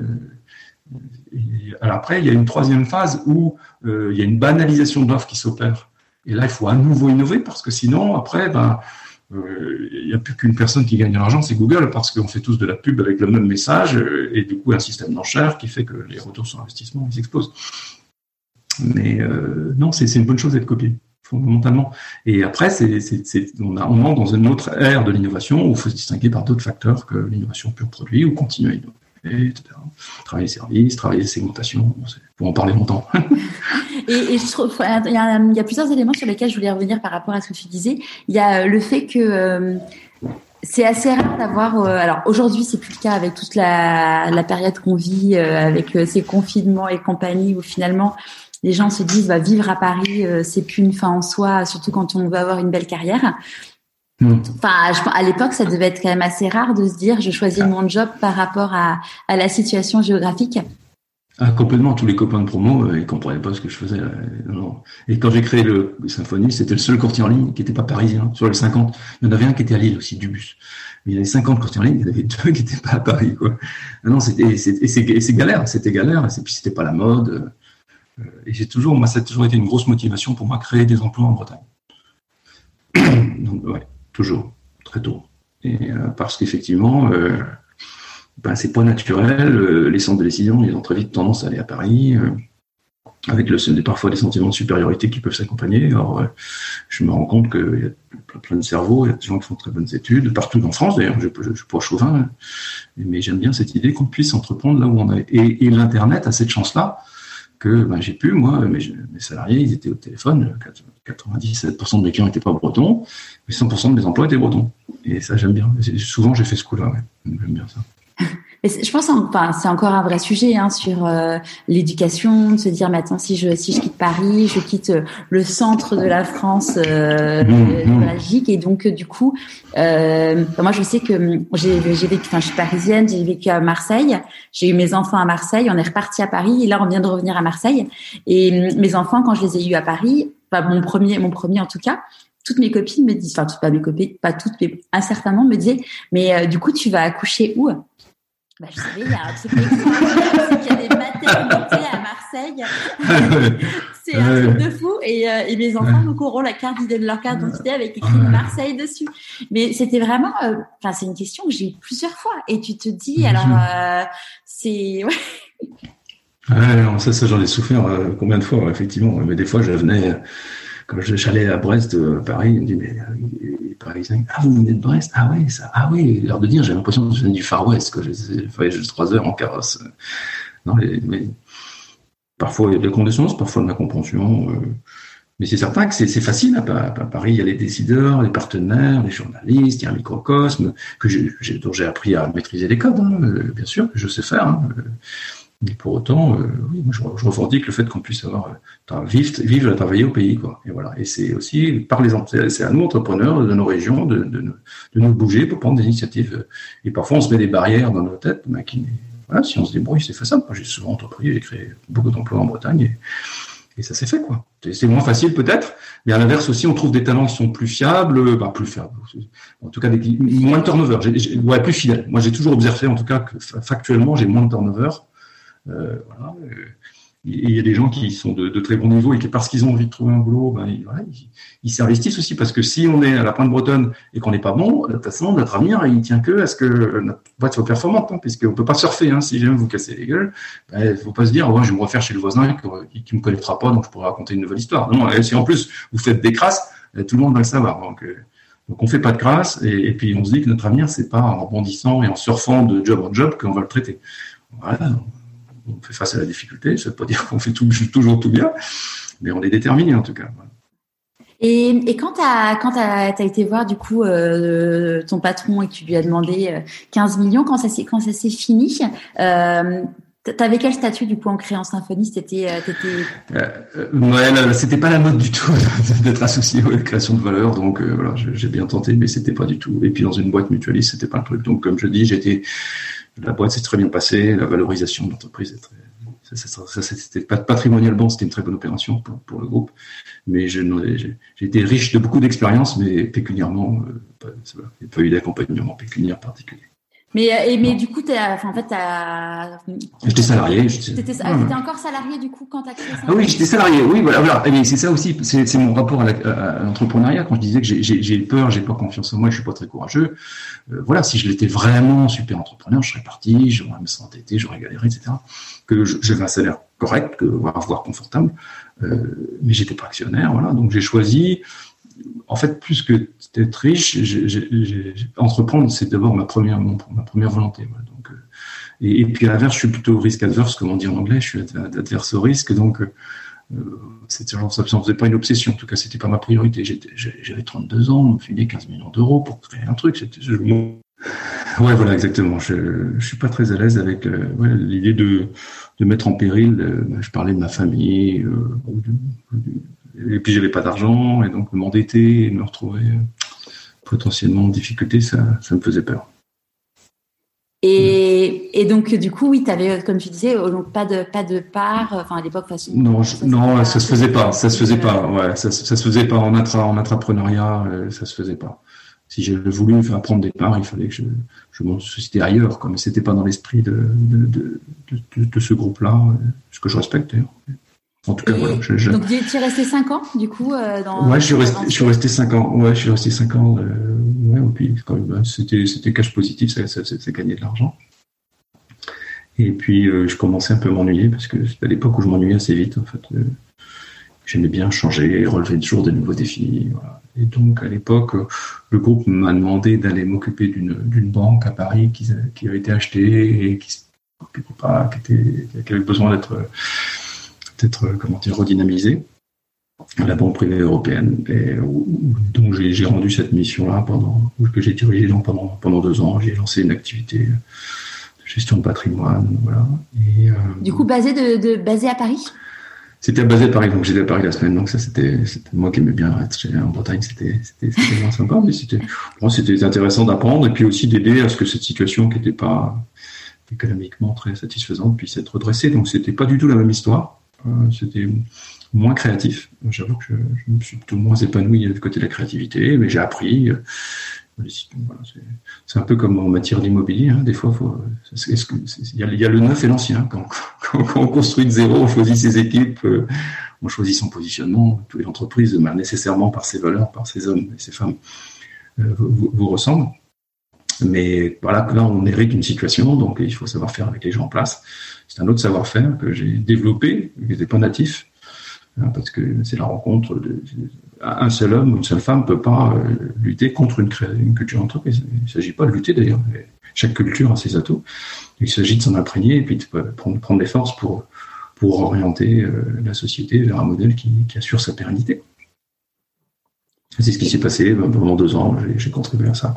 alors après, il y a une troisième phase où euh, il y a une banalisation de l'offre qui s'opère. Et là, il faut à nouveau innover parce que sinon, après, euh, il n'y a plus qu'une personne qui gagne de l'argent, c'est Google, parce qu'on fait tous de la pub avec le même message, euh, et du coup un système d'enchères qui fait que les retours sur investissement ils explosent. Mais euh, non, c'est une bonne chose d'être copié. fondamentalement. Et après, on entre dans une autre ère de l'innovation où il faut se distinguer par d'autres facteurs que l'innovation pure produit ou continuer à innover, etc. Travailler service, travailler segmentation, pour en parler longtemps. et, il y, a, plusieurs éléments sur lesquels je voulais revenir par rapport à ce que tu disais. Il y a le fait que euh, c'est assez rare d'avoir. Euh, alors aujourd'hui, c'est plus le cas avec toute la, période qu'on vit, euh, avec euh, ces confinements et compagnie, où finalement les gens se disent, bah, vivre à Paris, c'est plus une fin en soi, surtout quand on veut avoir une belle carrière. Hmm. Enfin, je, à l'époque, ça devait être quand même assez rare de se dire, je choisis mon job par rapport à, à la situation géographique. Ah, complètement, tous les copains de promo, euh, ils comprenaient pas ce que je faisais. Et quand j'ai créé le, Symphonie, c'était le seul courtier en ligne qui n'était pas parisien. Sur les 50, il y en avait un qui était à Lille aussi, du bus. Mais il y avait 50 courtiers en ligne, il y en avait deux qui n'étaient pas à Paris. Quoi. Ah non, c'était, c'est galère, c'était galère, et puis c'était pas la mode. Euh, et j'ai toujours, moi, ça a toujours été une grosse motivation pour moi, créer des emplois en Bretagne. Donc, ouais, toujours, très tôt. Et euh, parce qu'effectivement, ben, c'est pas naturel. Euh, les centres de décision, ils ont très vite tendance à aller à Paris, euh, avec le, parfois des sentiments de supériorité qui peuvent s'accompagner. Euh, je me rends compte qu'il y a plein, de cerveaux, il y a des gens qui font très bonnes études, partout en France d'ailleurs, je ne suis pas chauvin, mais j'aime bien cette idée qu'on puisse entreprendre là où on est. Et, l'Internet a cette chance-là que ben, j'ai pu, moi, mes, mes, salariés, ils étaient au téléphone, 97% de mes clients n'étaient pas bretons, mais 100% de mes emplois étaient bretons. Et ça, j'aime bien. souvent, j'ai fait ce coup-là, ouais. j'aime bien ça je pense, enfin, c'est encore un vrai sujet hein, sur euh, l'éducation, de se dire maintenant si je si je quitte Paris, je quitte euh, le centre de la France euh, mmh, mmh. et donc du coup, euh, moi je sais que hum, j'ai j'ai vécu, enfin je suis parisienne, j'ai vécu à Marseille, j'ai eu mes enfants à Marseille, on est reparti à Paris. Et là on vient de revenir à Marseille. Et hum, mes enfants quand je les ai eus à Paris, enfin mon premier mon premier en tout cas, toutes mes copines me disent, enfin toutes pas mes copines, pas toutes, mais un certain nombre me disaient, mais du coup tu vas accoucher où? Bah, je savais, il y a un truc qu'il y a des maternités à Marseille. c'est un truc de fou. Et, euh, et mes enfants nous auront la carte de leur carte d'identité avec écrit Marseille dessus. Mais c'était vraiment, euh, enfin, c'est une question que j'ai eu plusieurs fois. Et tu te dis, alors, euh, c'est, ouais. Ouais, ça, ça j'en ai souffert combien de fois, effectivement. Mais des fois, je venais, quand j'allais à Brest, Paris, ils me dit, mais Parisiens. Ah, vous venez de Brest? Ah oui, ça. Ah oui, l'heure de dire, j'ai l'impression que je venais du Far West, que j'ai voyagé trois heures en carrosse. Non, mais parfois il y a des conditions, parfois de la compréhension. Euh, mais c'est certain que c'est facile. À, Paris, il y a les décideurs, les partenaires, les journalistes, il y a un microcosme que dont j'ai appris à maîtriser les codes, hein, euh, bien sûr, que je sais faire. Hein, euh, mais pour autant, euh, oui, moi je, je, revendique le fait qu'on puisse avoir euh, vivre, vivre et travailler au pays, quoi. Et voilà. Et c'est aussi par les c'est à nous entrepreneurs de nos régions de, de, de, nous bouger pour prendre des initiatives. Et parfois on se met des barrières dans nos têtes, mais qui, voilà, si on se débrouille, c'est faisable. Moi j'ai souvent entrepris, j'ai créé beaucoup d'emplois en Bretagne. Et, et ça s'est fait, quoi. C'est moins facile peut-être, mais à l'inverse aussi, on trouve des talents qui sont plus fiables, bah, plus fiables. En tout cas, des, moins de turnover. ouais, plus fidèles. Moi, j'ai toujours observé, en tout cas, que factuellement, j'ai moins de turnover euh, voilà. il y a des gens qui sont de, très bon niveau et qui, parce qu'ils ont envie de trouver un boulot, ben, ils, s'investissent aussi. Parce que si on est à la pointe bretonne et qu'on n'est pas bon, de toute façon, notre avenir, il tient que à ce que notre boîte soit performante. Hein, puisqu'on ne peut pas surfer. Hein, si jamais vous cassez les gueules, ben, il ne faut pas se dire, oh, je vais me refaire chez le voisin qui ne me connaîtra pas, donc je pourrais raconter une nouvelle histoire. Non, si en plus vous faites des crasses, tout le monde va le savoir. Donc, euh, on fait pas de crasse et, et, puis on se dit que notre avenir, c'est pas en rebondissant et en surfant de job en job qu'on va le traiter. Voilà on fait face à la difficulté. Ça ne veut pas dire qu'on fait toujours tout bien, mais on est déterminé en tout cas. Et, quand tu as, été voir du coup euh, ton patron et que tu lui as demandé 15 euh, millions, quand ça s'est fini, euh, T'avais quel statut du coup en créant Symphonie C'était, euh, c'était pas la mode du tout d'être associé à la création de valeur, donc voilà, j'ai bien tenté, mais c'était pas du tout. Et puis dans une boîte mutualiste, c'était pas un truc. Donc comme je dis, j'étais la boîte s'est très bien passée, la valorisation de l'entreprise est très. C'était patrimonialement, c'était une très bonne opération pour, le groupe. Mais j'ai été riche de beaucoup d'expériences, mais pécuniairement, euh, il pas eu d'accompagnement pécuniaire particulier. Mais, euh, et, mais du coup, as, en fait, J'étais salarié. Tu étais, ah, encore salarié du coup quand tu as créé ça? Ah oui, j'étais salarié. Oui, voilà. voilà. c'est ça aussi. C'est mon rapport à l'entrepreneuriat. Quand je disais que j'ai peur, j'ai pas confiance en moi, je suis pas très courageux. Euh, voilà, si je l'étais vraiment super entrepreneur, je serais parti, j'aurais me s'entêter, j'aurais galéré, etc. Que j'avais un salaire correct, voire confortable, mais j'étais pas actionnaire, voilà. Donc j'ai choisi, en fait, plus que d'être riche, entreprendre, c'est d'abord ma première, ma première volonté. Donc, et, puis à l'inverse, je suis plutôt risk adverse, comme on dit en anglais, je suis adverse au risque, donc c'était genre, ça ne faisait pas une obsession. En tout cas, c'était pas ma priorité. J'avais 32 ans, on me filait 15 millions d'euros pour créer un truc. Je, Ouais, voilà, exactement. Je ne suis pas très à l'aise avec euh, l'idée de, mettre en péril. Euh, je parlais de ma famille, euh, et puis j'avais pas d'argent, et donc m'endetter et me retrouver potentiellement en difficulté, ça, ça me faisait peur. Et, et, donc, du coup, oui, tu avais, comme tu disais, donc pas de, pas de part, enfin, à l'époque, façon. Non, ça, non, ça se faisait pas, ça se faisait pas, ouais, ça, ça se faisait pas en, intra, en intrapreneuriat, ça se faisait pas si j'avais voulu apprendre des parts, il fallait que je, je m'en suscitais ailleurs, comme c'était pas dans l'esprit de, de, de, de, ce groupe-là, euh, ce que je respecte d'ailleurs. En tout cas, voilà. Je, Donc, tu es resté 5 ans, du coup euh, dans, Ouais, je suis, resté, je suis resté 5 ans. Ouais, je suis resté 5 ans. Euh, ouais, et puis, bah, c'était, c'était cash positif, ça, ça, ça, gagné de l'argent. Et puis, euh, je commençais un peu à m'ennuyer, parce que c'était à l'époque où je m'ennuyais assez vite, en fait. J'aimais bien changer, relever toujours de nouveaux défis. Voilà. Et donc, à l'époque, le groupe m'a demandé d'aller m'occuper d'une banque à Paris qui, qui, avait été achetée et qui, pas, qui, était, qui avait besoin d'être, d'être, comment dire, redynamisée. La banque privée européenne. Et donc, j'ai rendu cette mission-là pendant, que j'ai dirigé pendant, pendant deux ans. J'ai lancé une activité de gestion de patrimoine. Voilà. Et, euh, du coup, basé, de, de, basé à Paris? C'était basé à Paris, donc j'étais à Paris la semaine, donc ça c'était moi qui aimais bien être en Bretagne, c'était vraiment sympa, mais c'était c'était intéressant d'apprendre et puis aussi d'aider à ce que cette situation qui n'était pas économiquement très satisfaisante puisse être redressée. Donc c'était pas du tout la même histoire, euh, c'était moins créatif. J'avoue que je, me suis plutôt moins épanoui du côté de la créativité, mais j'ai appris. C'est un peu comme en matière d'immobilier. Hein. Des fois, il y, a le neuf et l'ancien. Quand, on construit de zéro, on choisit ses équipes, euh, on choisit son positionnement. Toutes les entreprises, nécessairement par ses valeurs, par ses hommes et ses femmes, euh, vous, ressemblent. Mais voilà, là, on hérite d'une situation, donc il faut savoir faire avec les gens en place. C'est un autre savoir-faire que j'ai développé, qui n'était pas natif, Hein, parce que c'est la rencontre de, un seul homme ou une seule femme ne peut pas euh, lutter contre une, culture d'entreprise. Il ne s'agit pas de lutter d'ailleurs. Chaque culture a ses atouts. Il s'agit de s'en imprégner et puis de prendre, prendre des forces pour, pour orienter euh, la société vers un modèle qui, assure sa pérennité. C'est ce qui s'est passé pendant deux ans. J'ai contribué à ça.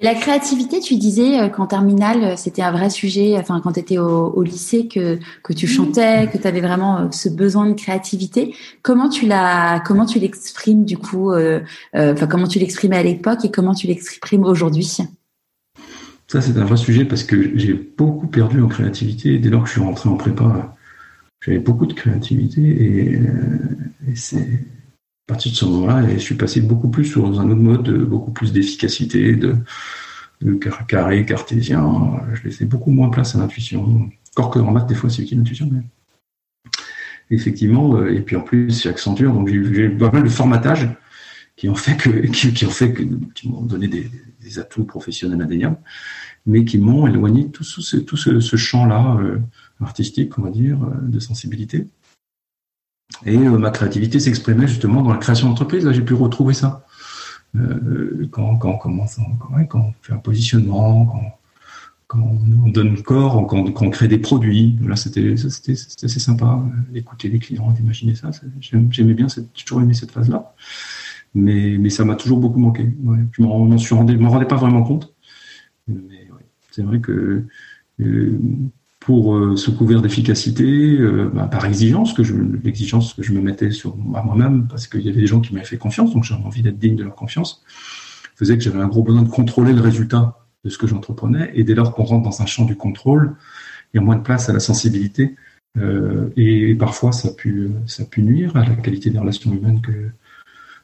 La créativité, tu disais euh, qu'en terminale, euh, c'était un vrai sujet, enfin quand tu étais au, lycée, que, que tu chantais, que tu avais vraiment euh, ce besoin de créativité. Comment tu l'as comment tu l'exprimes du coup enfin comment tu l'exprimais à l'époque et comment tu l'exprimes aujourd'hui? Ça c'est un vrai sujet parce que j'ai beaucoup perdu en créativité dès lors que je suis rentré en prépa. J'avais beaucoup de créativité et, et c'est à partir de ce moment-là, je suis passé beaucoup plus sur un autre mode, beaucoup plus d'efficacité, de, carré, cartésien. Je laissais beaucoup moins place à l'intuition. Encore que en maths, des fois, c'est utile l'intuition, mais effectivement. Euh, et puis en plus, j'ai accenture. Donc j'ai pas mal de formatage qui ont fait que, qui, ont fait que, qui m'ont donné des, atouts professionnels indéniables, mais qui m'ont éloigné tout ce, tout ce, champ-là euh, artistique, on va dire, euh, de sensibilité. Et euh, ma créativité s'exprimait justement dans la création d'entreprise. Là, j'ai pu retrouver ça. Euh, quand, quand, on fait un positionnement, quand, on donne corps, quand, on crée des produits. Là, c'était assez sympa euh, d'écouter les clients, d'imaginer ça. J'aimais bien, j'ai toujours aimé cette phase-là. Mais, ça m'a toujours beaucoup manqué. Je m'en m'en rendais pas vraiment compte. Mais c'est vrai que pour euh, sous couvert d'efficacité, euh, bah, par exigence, que l'exigence que je me mettais sur moi-même, parce qu'il y avait des gens qui m'avaient fait confiance, donc j'avais envie d'être digne de leur confiance, faisait que j'avais un gros besoin de contrôler le résultat de ce que j'entreprenais, et dès lors qu'on rentre dans un champ du contrôle, il y a moins de place à la sensibilité, euh, et, parfois ça a, pu, nuire à la qualité des relations humaines que,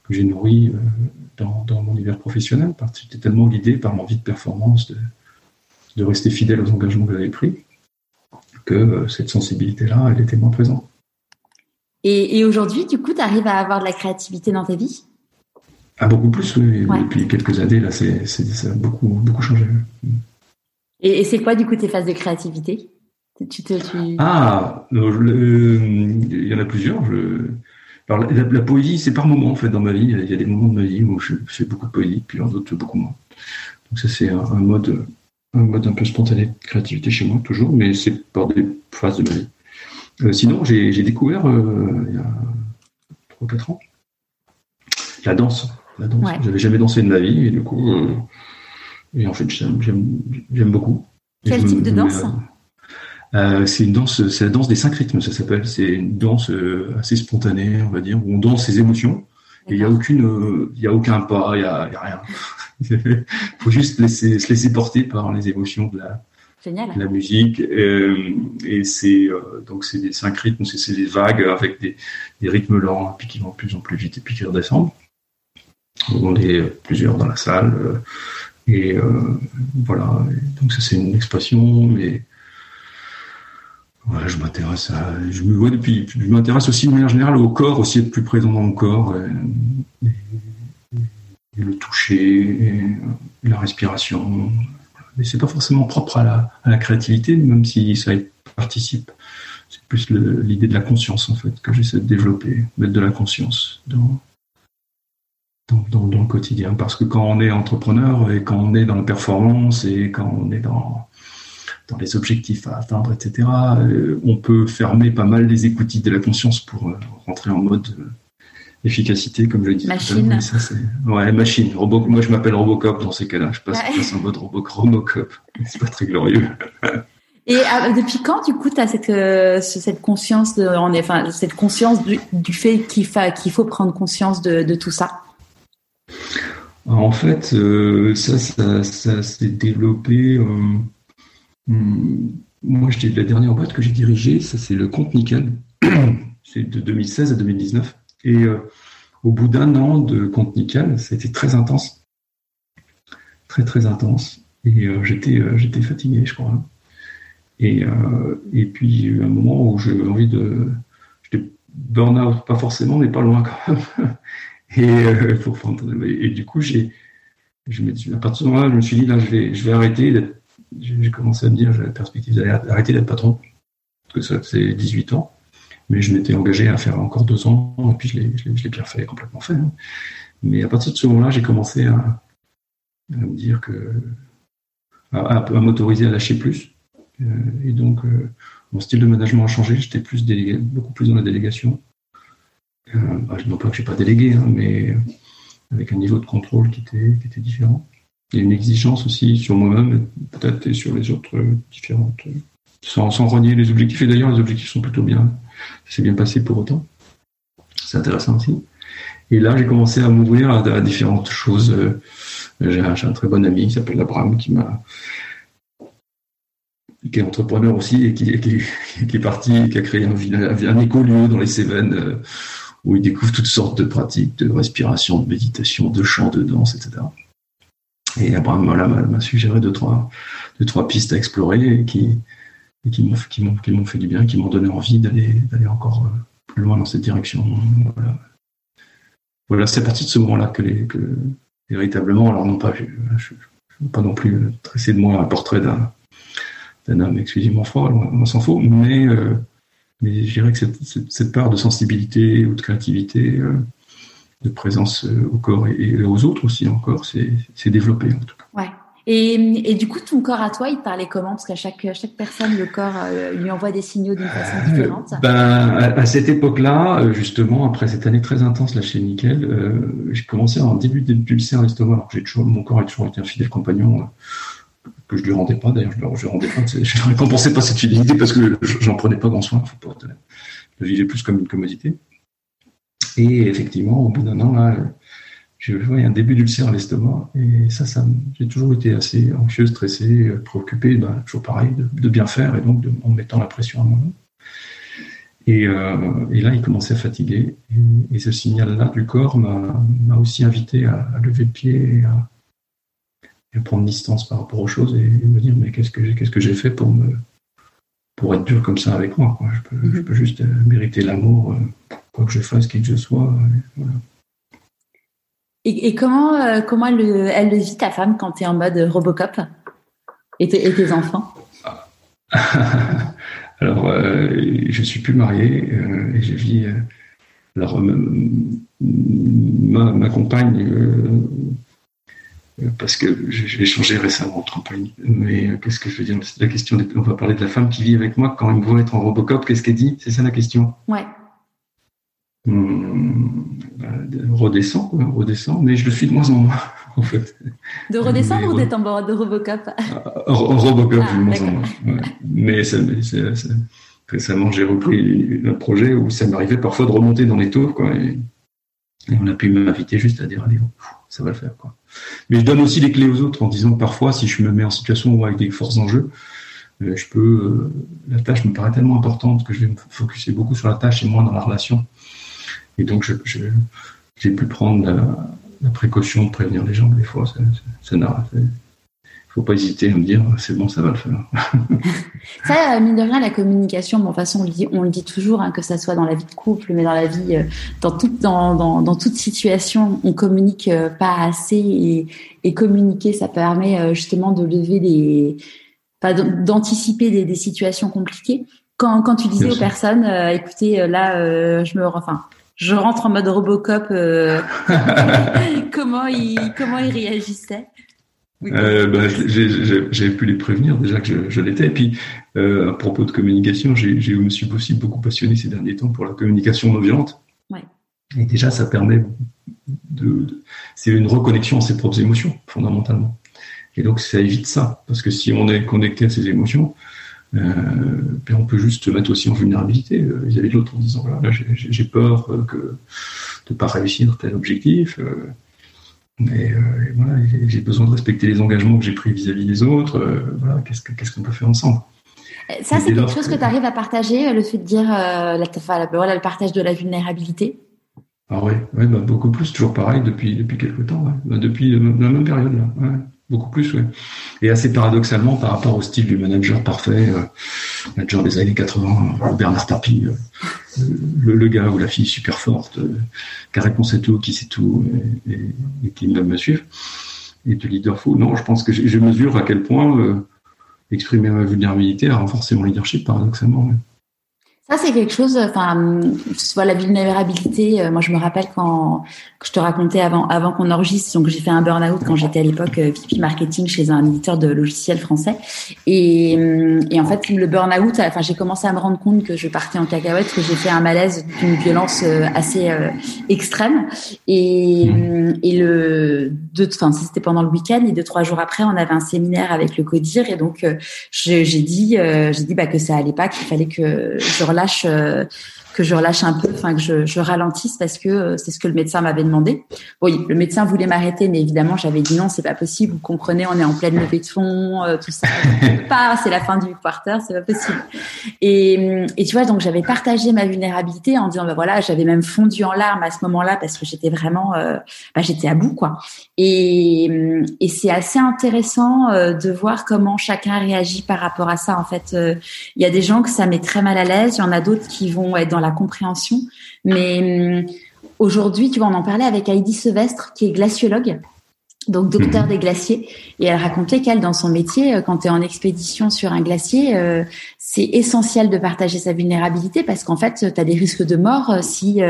j'ai nourries euh, dans, mon univers professionnel, parce que j'étais tellement guidé par l'envie de performance, de rester fidèle aux engagements que j'avais pris, que euh, cette sensibilité-là, elle était moins présente. Et, aujourd'hui, du coup, tu arrives à avoir de la créativité dans ta vie? Ah, Beaucoup plus, oui. Depuis quelques années, là, c'est, ça a beaucoup, beaucoup changé. Et, c'est quoi, du coup, tes phases de créativité? Ah, il y en a plusieurs. Alors, la, poésie, c'est par moments en fait dans ma vie. Il y a des moments de ma vie où je fais beaucoup de poésie, puis en d'autres beaucoup moins. Donc ça, c'est un, mode, un mode un peu spontané de créativité chez moi toujours, mais c'est par des phases de ma vie. Euh, sinon, j'ai découvert euh, il y a 3-4 ans la danse. La danse. J'avais jamais dansé de ma vie et du coup, euh, et en fait, j'aime beaucoup. Quel type de danse? euh, c'est une danse, c'est la danse des cinq rythmes, ça s'appelle. C'est une danse euh, assez spontanée, on va dire, où on danse ses émotions. Et il n'y a aucune, il y a aucun pas, il n'y y a, rien. Il faut juste laisser, se laisser porter par les émotions de la, la musique. et c'est donc c'est des cinq rythmes, c'est des vagues avec des, des, rythmes lents, puis qui vont de plus en plus vite et puis qui redescendent. On est plusieurs dans la salle. Et euh, voilà, donc ça c'est une expression, mais voilà, je m'intéresse à, je me vois depuis, je m'intéresse aussi de manière générale au corps, aussi être plus présent dans le corps, et, le toucher, la respiration. Mais c'est pas forcément propre à la, créativité, même si ça y participe. C'est plus l'idée de la conscience en fait que j'essaie de développer, mettre de la conscience dans, dans, le quotidien. Parce que quand on est entrepreneur et quand on est dans la performance et quand on est dans, dans les objectifs à atteindre, etc., euh, on peut fermer pas mal les écoutilles de la conscience pour euh, rentrer en mode euh, efficacité, comme je dis. Machine. ouais, machine. Robo... Moi, je m'appelle Robocop dans ces cas-là. Je passe, en mode Robocop. C'est pas très glorieux. Et depuis quand, du coup, tu as cette, cette conscience, de, enfin, cette conscience du, du fait qu'il faut prendre conscience de, de tout ça? En fait, euh, ça, ça, s'est développé. Euh, hmm, moi, j'étais la dernière boîte que j'ai dirigée, ça c'est le compte Nickel. c'est de 2016 à 2019. Et euh, au bout d'un an de compte Nickel, ça a été très intense. Très, très intense. Et j'étais, j'étais fatigué, je crois. Et, et puis, il y a eu un moment où j'ai envie de. J'étais burn-out, pas forcément, mais pas loin quand même. Et, euh, et du coup, j'ai, je me à partir de moment-là, je me suis dit, là, je vais, je vais arrêter. J'ai commencé à me dire, j'ai la perspective d'arrêter d'être patron, parce que ça faisait 18 ans. Mais je m'étais engagé à faire encore deux ans, et puis je l'ai, bien fait, complètement fait. Hein. Mais à partir de ce moment-là, j'ai commencé à, me dire que, à, m'autoriser à lâcher plus. Euh, et donc, euh, mon style de management a changé. J'étais plus beaucoup plus dans la délégation. Euh, bah, je pas que je n'ai pas délégué, hein, mais avec un niveau de contrôle qui était, qui était différent. Et une exigence aussi sur moi-même, peut-être, et sur les autres différentes, sans, renier les objectifs. Et d'ailleurs, les objectifs sont plutôt bien. Ça s'est bien passé pour autant. C'est intéressant aussi. Et là, j'ai commencé à m'ouvrir à, différentes choses. Euh, j'ai un, un, très bon ami qui s'appelle Abraham, qui m'a qui est entrepreneur aussi et qui, est parti, qui a créé un, un, écolieu dans les Cévennes euh, où il découvre toutes sortes de pratiques de respiration, de méditation, de chant, de danse, etc. Et Abraham m'a suggéré deux trois, deux, trois pistes à explorer qui, qui m'ont fait du bien, qui m'ont donné envie d'aller encore euh, plus loin dans cette direction. Voilà, voilà c'est à partir de ce moment-là que, véritablement, alors non pas, je ne veux pas non plus tresser de moi un portrait d'un homme exclusivement froid, on s'en fout, mais euh, mais je dirais que cette, part de sensibilité ou de créativité, euh, de présence au corps et, aux autres aussi encore, c'est développé en tout cas. Ouais. Et, et, du coup, ton corps à toi, il parlait comment? Parce qu'à chaque, chaque personne, le corps euh, lui envoie des signaux d'une façon différente. ben, à, cette époque-là, justement, après cette année très intense là chez Nickel, j'ai commencé un début d'ulcère à l'estomac. Alors j'ai toujours, mon corps a toujours été un fidèle compagnon que je lui rendais pas. D'ailleurs, je ne lui rendais pas. Je ne récompensais pas cette fidélité parce que j'en prenais pas grand soin. Faut pas, je vivais plus comme une commodité. Et effectivement, au bout d'un an, là, je voyais un début d'ulcère à l'estomac. Et ça, ça j'ai toujours été assez anxieux, stressé, préoccupé, ben, toujours pareil, de, bien faire et donc de, en mettant la pression à moi-même. Et, euh, et, là, il commençait à fatiguer. Et, ce signal-là du corps m'a aussi invité à, à, lever le pied et à, et prendre distance par rapport aux choses et, me dire mais qu'est-ce que j'ai que fait pour me pour être dur comme ça avec moi Je, peux, je, peux, juste euh, mériter l'amour euh, quoi que je fasse qui que je sois voilà. Et, et, comment euh, comment elle, elle le vit ta femme quand tu es en mode Robocop et, et tes enfants? Alors, euh, je suis plus marié et je vis. alors, ma, ma, compagne, parce que j'ai changé récemment de compagne, mais qu'est-ce que je veux dire? La question. on va parler de la femme qui vit avec moi quand elle me voit être en Robocop. Qu'est-ce qu'elle dit? C'est ça la question? Ouais. Hum, bah, redescend, quoi, redescend, mais je le suis de moins en moins, en fait. De redescendre ou d'être en bord de Robocop? Ah, Robocop, ah, de moins en moins. Mais ça, récemment, j'ai repris un projet où ça m'arrivait parfois de remonter dans les tours, quoi, et, on a pu m'inviter juste à dire, allez, ça va le faire, quoi. Mais je donne aussi les clés aux autres en disant que parfois, si je me mets en situation avec des forces en jeu, euh, je peux, euh, la tâche me paraît tellement importante que je vais me focuser beaucoup sur la tâche et moins dans la relation. Et donc, j'ai je, pu prendre la, précaution de prévenir les gens des fois. Ça, ça, il faut pas hésiter à me dire c'est bon, ça va le faire. ça, mine de rien, la communication, bon, de toute façon, on le dit, on le dit toujours, hein, que ça soit dans la vie de couple, mais dans la vie, euh, dans toute, dans, dans, dans, toute situation, on communique euh, pas assez et, et communiquer, ça permet euh, justement de lever des, d'anticiper des, des, situations compliquées. Quand, quand tu disais aux personnes, écoutez, là, je me, enfin, je rentre en mode Robocop. Euh, comment il comment il réagissait? Euh, bah, J'avais pu les prévenir déjà que je, l'étais. Et puis, euh, à propos de communication, j'ai, je me suis aussi beaucoup passionné ces derniers temps pour la communication non violente. Ouais. Et déjà, ça permet de, c'est une reconnexion à ses propres émotions, fondamentalement. Et donc, ça évite ça. Parce que si on est connecté à ses émotions, on peut juste se mettre aussi en vulnérabilité euh, vis-à-vis de l'autre en disant voilà, j'ai peur euh, que, de ne pas réussir tel objectif. Mais voilà, j'ai besoin de respecter les engagements que j'ai pris vis-à-vis des autres. voilà, qu'est-ce qu'on peut faire ensemble? Ça, c'est quelque chose que tu arrives à partager, le fait de dire voilà, le partage de la vulnérabilité? Ah oui, ouais, bah, beaucoup plus, toujours pareil depuis, depuis quelques temps, bah, depuis la même période. Là, Beaucoup plus, oui. Et assez paradoxalement, par rapport au style du manager parfait, euh, manager des années 80, euh, Bernard Tapie, euh, le, gars ou la fille super forte, qui a réponse à tout, qui sait tout, et, qui me me suivre, et de leader fou. Non, je pense que je, mesure à quel point exprimer ma vulnérabilité a renforcé mon leadership, paradoxalement. Ça, c'est quelque chose, enfin, soit la vulnérabilité. Euh, moi, je me rappelle quand je te racontais avant, avant qu'on enregistre, donc j'ai fait un burn-out quand j'étais à l'époque euh, VP marketing chez un éditeur de logiciels français. Et, euh, et en fait, le burn-out, enfin, j'ai commencé à me rendre compte que je partais en cacahuète, que j'ai fait un malaise d'une violence assez extrême. Et, et le, enfin, c'était pendant le week-end et deux, trois jours après, on avait un séminaire avec le CODIR et donc j'ai dit, j'ai dit bah, que ça allait pas, qu'il fallait que je relâche euh, que je relâche un peu, enfin que je, je ralentisse parce que euh, c'est ce que le médecin m'avait demandé. Oui, le médecin voulait m'arrêter, mais évidemment j'avais dit non, c'est pas possible. Vous comprenez, on est en pleine levée de fonds, euh, tout ça. pas, c'est la fin du quarter, c'est pas possible. Et, et tu vois, donc j'avais partagé ma vulnérabilité en disant, ben voilà, j'avais même fondu en larmes à ce moment-là parce que j'étais vraiment, euh, bah, j'étais à bout, quoi. Et, et c'est assez intéressant de voir comment chacun réagit par rapport à ça. En fait, il y a des gens que ça met très mal à l'aise, il y en a d'autres qui vont être dans la compréhension. Mais hum, aujourd'hui, tu vois, on en parlait avec Heidi Sevestre, qui est glaciologue, donc docteur mhm. des glaciers, et elle racontait qu'elle, dans son métier, euh, quand tu es en expédition sur un glacier, euh, c'est essentiel de partager sa vulnérabilité parce qu'en fait, tu as des risques de mort euh, si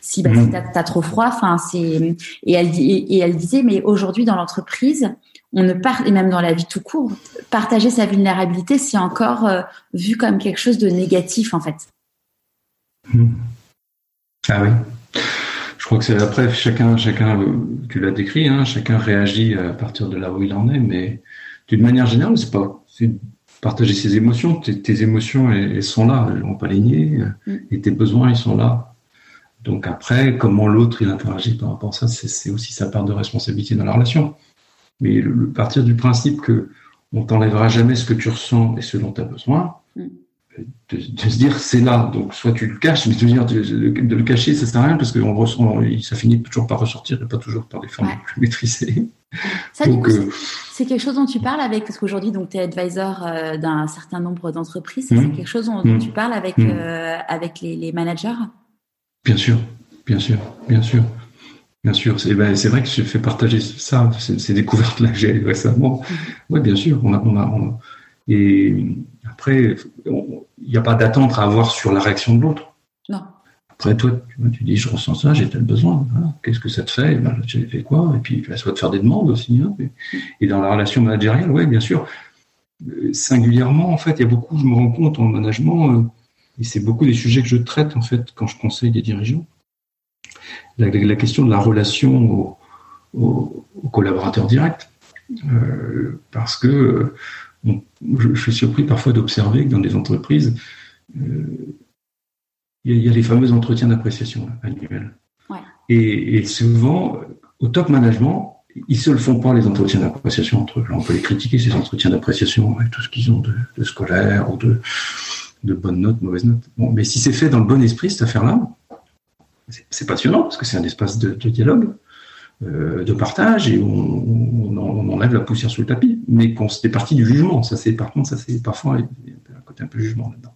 si, bah, tu as, trop froid. Enfin, c'est et elle et elle disait, mais aujourd'hui dans l'entreprise, on ne part et même dans la vie tout court, partager sa vulnérabilité, c'est encore vu comme quelque chose de négatif en fait. Hmm. Ah oui. Je crois que c'est après chacun, chacun, tu l'as décrit, hein, chacun réagit à partir de là où il en est, mais d'une manière générale, c'est pas, partager ses émotions. Tes, émotions, elles, sont là, elles vont pas les nier, hmm. et tes besoins, ils sont là. Donc après, comment l'autre il interagit par rapport à ça, c'est aussi sa part de responsabilité dans la relation. Mais le, partir du principe que on t'enlèvera jamais ce que tu ressens et ce dont tu as besoin, hmm de, se dire c'est là, donc soit tu le caches, mais de, dire, de, le cacher, ça sert à rien parce que ça finit toujours par ressortir et pas toujours par des formes plus maîtrisées. Ça, euh, c'est quelque chose dont tu parles avec, parce qu'aujourd'hui, tu es advisor euh, d'un certain nombre d'entreprises, c'est mmh. quelque chose dont, mmh. tu parles avec, mmh. euh, avec les, managers? Bien sûr, bien sûr, bien sûr. Bien sûr, c'est ben, vrai que je fais partager ça, ces découvertes-là que j'ai récemment. Oui, bien sûr, on a, on a, et après, il n'y a pas d'attente à avoir sur la réaction de l'autre. Non. Après, toi, tu, dis, je ressens ça, j'ai tel besoin. Qu'est-ce que ça te fait? Ben, Tu fait quoi? Et puis, ça va te faire des demandes aussi. Hein. et, dans la relation managériale, oui, bien sûr. Euh, singulièrement, en fait, il y a beaucoup, je me rends compte en management, euh, et c'est beaucoup des sujets que je traite, en fait, quand je conseille des dirigeants. La, question de la relation au, collaborateur direct. Euh, parce que je, suis surpris parfois d'observer que dans des entreprises, il y, a les fameux entretiens d'appréciation annuels. Et, souvent, au top management, ils se le font pas les entretiens d'appréciation entre eux. on peut les critiquer ces entretiens d'appréciation avec tout ce qu'ils ont de, scolaire ou de, de bonnes notes, mauvaises notes. Bon, mais si c'est fait dans le bon esprit cette affaire-là, c'est passionnant parce que c'est un espace de, dialogue, euh, de partage et on, on, enlève la poussière sous le tapis. Mais qu'on c'était parti du jugement. Ça c'est par contre ça c'est parfois un côté un peu jugement là-dedans.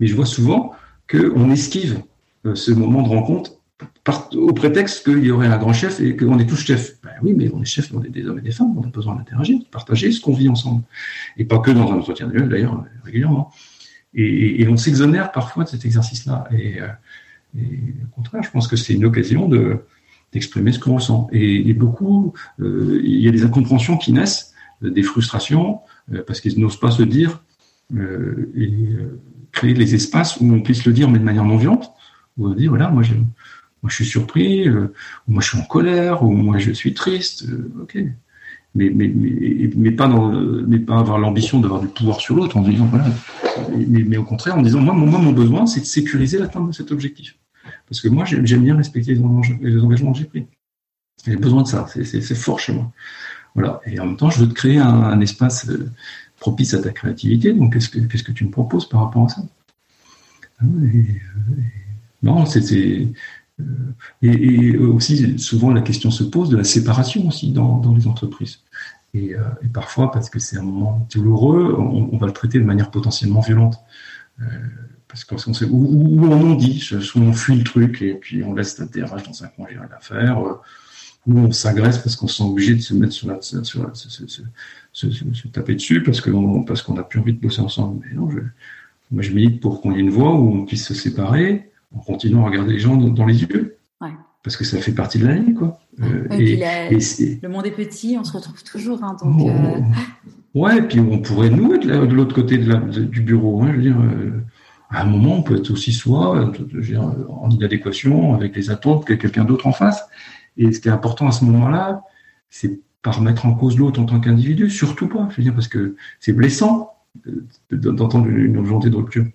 Mais je vois souvent qu'on esquive euh, ce moment de rencontre au prétexte qu'il y aurait un grand chef et qu'on est tous chefs. Ben oui, mais on est chefs, on est des hommes et des femmes, on a besoin d'interagir, de partager ce qu'on vit ensemble. Et pas que dans un entretien de d'ailleurs, régulièrement. Et, on s'exonère parfois de cet exercice-là. Et, euh, au contraire, je pense que c'est une occasion de, d'exprimer ce qu'on ressent. Et, beaucoup, euh, il y a des incompréhensions qui naissent, des frustrations, parce qu'ils n'osent pas se dire. et, créer les espaces où on puisse le dire, mais de manière non violente, où on dit, voilà, moi je, moi je suis surpris, euh, ou moi je suis en colère, ou moi je suis triste, euh, ok. Mais, mais, mais, mais, pas dans, mais pas avoir l'ambition d'avoir du pouvoir sur l'autre en disant, voilà. Mais, mais, au contraire, en disant, moi, moi, mon besoin, c'est de sécuriser l'atteinte de cet objectif. Parce que moi, j'aime bien respecter les engagements, que j'ai pris. J'ai besoin de ça, c'est fort chez moi. Voilà. Et en même temps, je veux te créer un, espace euh, propice à ta créativité. Donc, qu'est-ce que, tu me proposes par rapport à ça? Ah Non, c'était. Euh, et, aussi, souvent, la question se pose de la séparation aussi dans, les entreprises. Et, euh, et, parfois, parce que c'est un moment douloureux, on, va le traiter de manière potentiellement violente. Euh, parce qu'on sait, ou, on en dit, soit on fuit le truc et puis on laisse la DRH dans un congé à l'affaire, ou on s'agresse parce qu'on se sent obligé de se mettre sur la, sur la, se, taper dessus parce qu'on parce qu'on n'a plus envie de bosser ensemble. Mais non, je, moi je milite pour qu'on ait une voie où on puisse se séparer en continuant à regarder les gens dans, les yeux. Parce que ça fait partie de la vie, quoi. Euh, et, le monde est petit, on se retrouve toujours. Hein, donc, oh. euh, Ouais, et puis on pourrait nous être de l'autre côté de du bureau. Hein, je veux dire, euh, à un moment, on peut être aussi soi, en inadéquation avec les attentes que quelqu'un d'autre en face. Et ce qui est important à ce moment-là, c'est pas remettre en cause l'autre en tant qu'individu, surtout pas. Je veux dire, parce que c'est blessant d'entendre une volonté de rupture.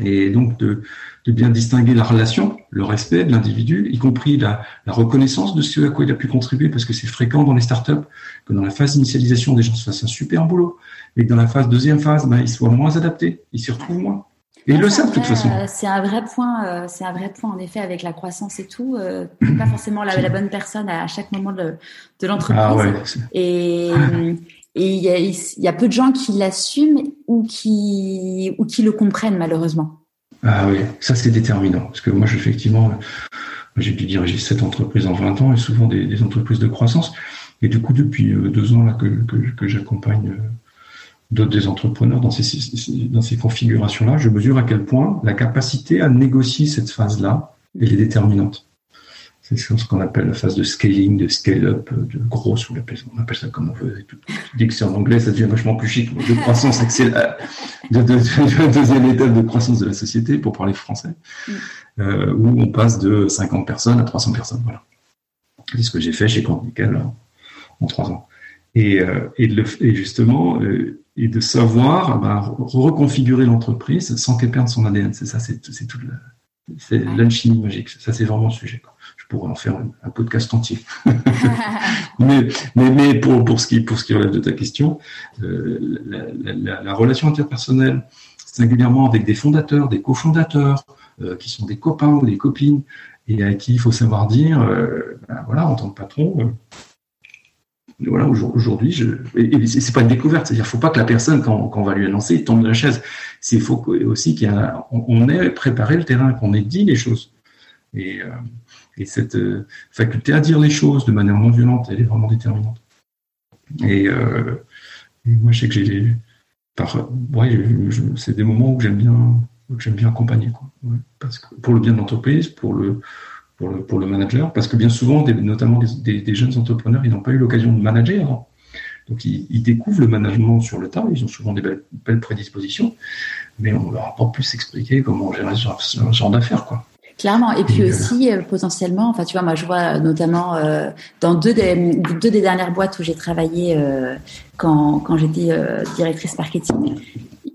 Et donc de, bien distinguer la relation, le respect de l'individu, y compris la, reconnaissance de ce à quoi il a pu contribuer, parce que c'est fréquent dans les startups que dans la phase d'initialisation, des gens se fassent un super boulot, mais que dans la phase deuxième phase, ben, ils soient moins adaptés, ils s'y retrouvent moins. Et ils le savent de toute façon. Euh, c'est un vrai point, euh, c'est un vrai point en effet avec la croissance et tout. Euh, pas forcément la, la, bonne personne à chaque moment de, de l'entreprise. Ah ouais, et il y a, y a, peu de gens qui l'assument ou qui ou qui le comprennent malheureusement. Ah oui, ça c'est déterminant parce que moi effectivement j'ai dû diriger sept entreprises en 20 ans et souvent des, des entreprises de croissance. Et du coup depuis deux ans là que, que, que j'accompagne d'autres des entrepreneurs dans ces, dans ces configurations-là, je mesure à quel point la capacité à négocier cette phase-là, elle est déterminante. C'est ce qu'on appelle la phase de scaling, de scale-up, de grosse, on appelle, on appelle ça comme on veut. Dis que c'est en anglais, ça devient vachement plus chic. De croissance accélérée, de, de, deuxième étape de croissance de la société, pour parler français, mm. euh, où on passe de 50 personnes à 300 personnes. Voilà. C'est ce que j'ai fait chez Nickel en trois ans. Et, euh, et, le, et justement, euh, et de savoir bah, reconfigurer l'entreprise sans qu'elle perde son ADN. C'est ça, c'est tout c'est l'alchimie magique. Ça, c'est vraiment le sujet. Je pourrais en faire un, podcast entier. mais, mais, mais pour, pour, ce qui, pour ce qui relève de ta question, euh, la, la, la, relation interpersonnelle, singulièrement avec des fondateurs, des cofondateurs, euh, qui sont des copains ou des copines, et à qui il faut savoir dire, euh, ben voilà, en tant que patron, voilà, aujourd'hui, je, et, c'est pas une découverte, c'est-à-dire, faut pas que la personne, quand, on va lui annoncer, tombe de la chaise. C'est faut aussi qu'on ait préparé le terrain, qu'on ait dit les choses. Et, euh, et cette euh, faculté à dire les choses de manière non violente, elle est vraiment déterminante. Et, euh, moi, je sais que j'ai par, ouais, c'est des moments où j'aime bien, j'aime bien accompagner, quoi. parce que pour le bien de l'entreprise, pour le, pour le, pour le manager, parce que bien souvent, notamment des, des, jeunes entrepreneurs, ils n'ont pas eu l'occasion de manager avant. Donc ils, ils, découvrent le management sur le tas, ils ont souvent des belles, belles prédispositions, mais on leur a pas plus expliquer comment gérer ce genre, ce genre d'affaires, quoi. Clairement. Et puis aussi, euh, potentiellement, enfin, tu vois, moi, je vois euh, notamment euh, dans deux des, deux des dernières boîtes où j'ai travaillé euh, quand, quand j'étais euh, directrice marketing.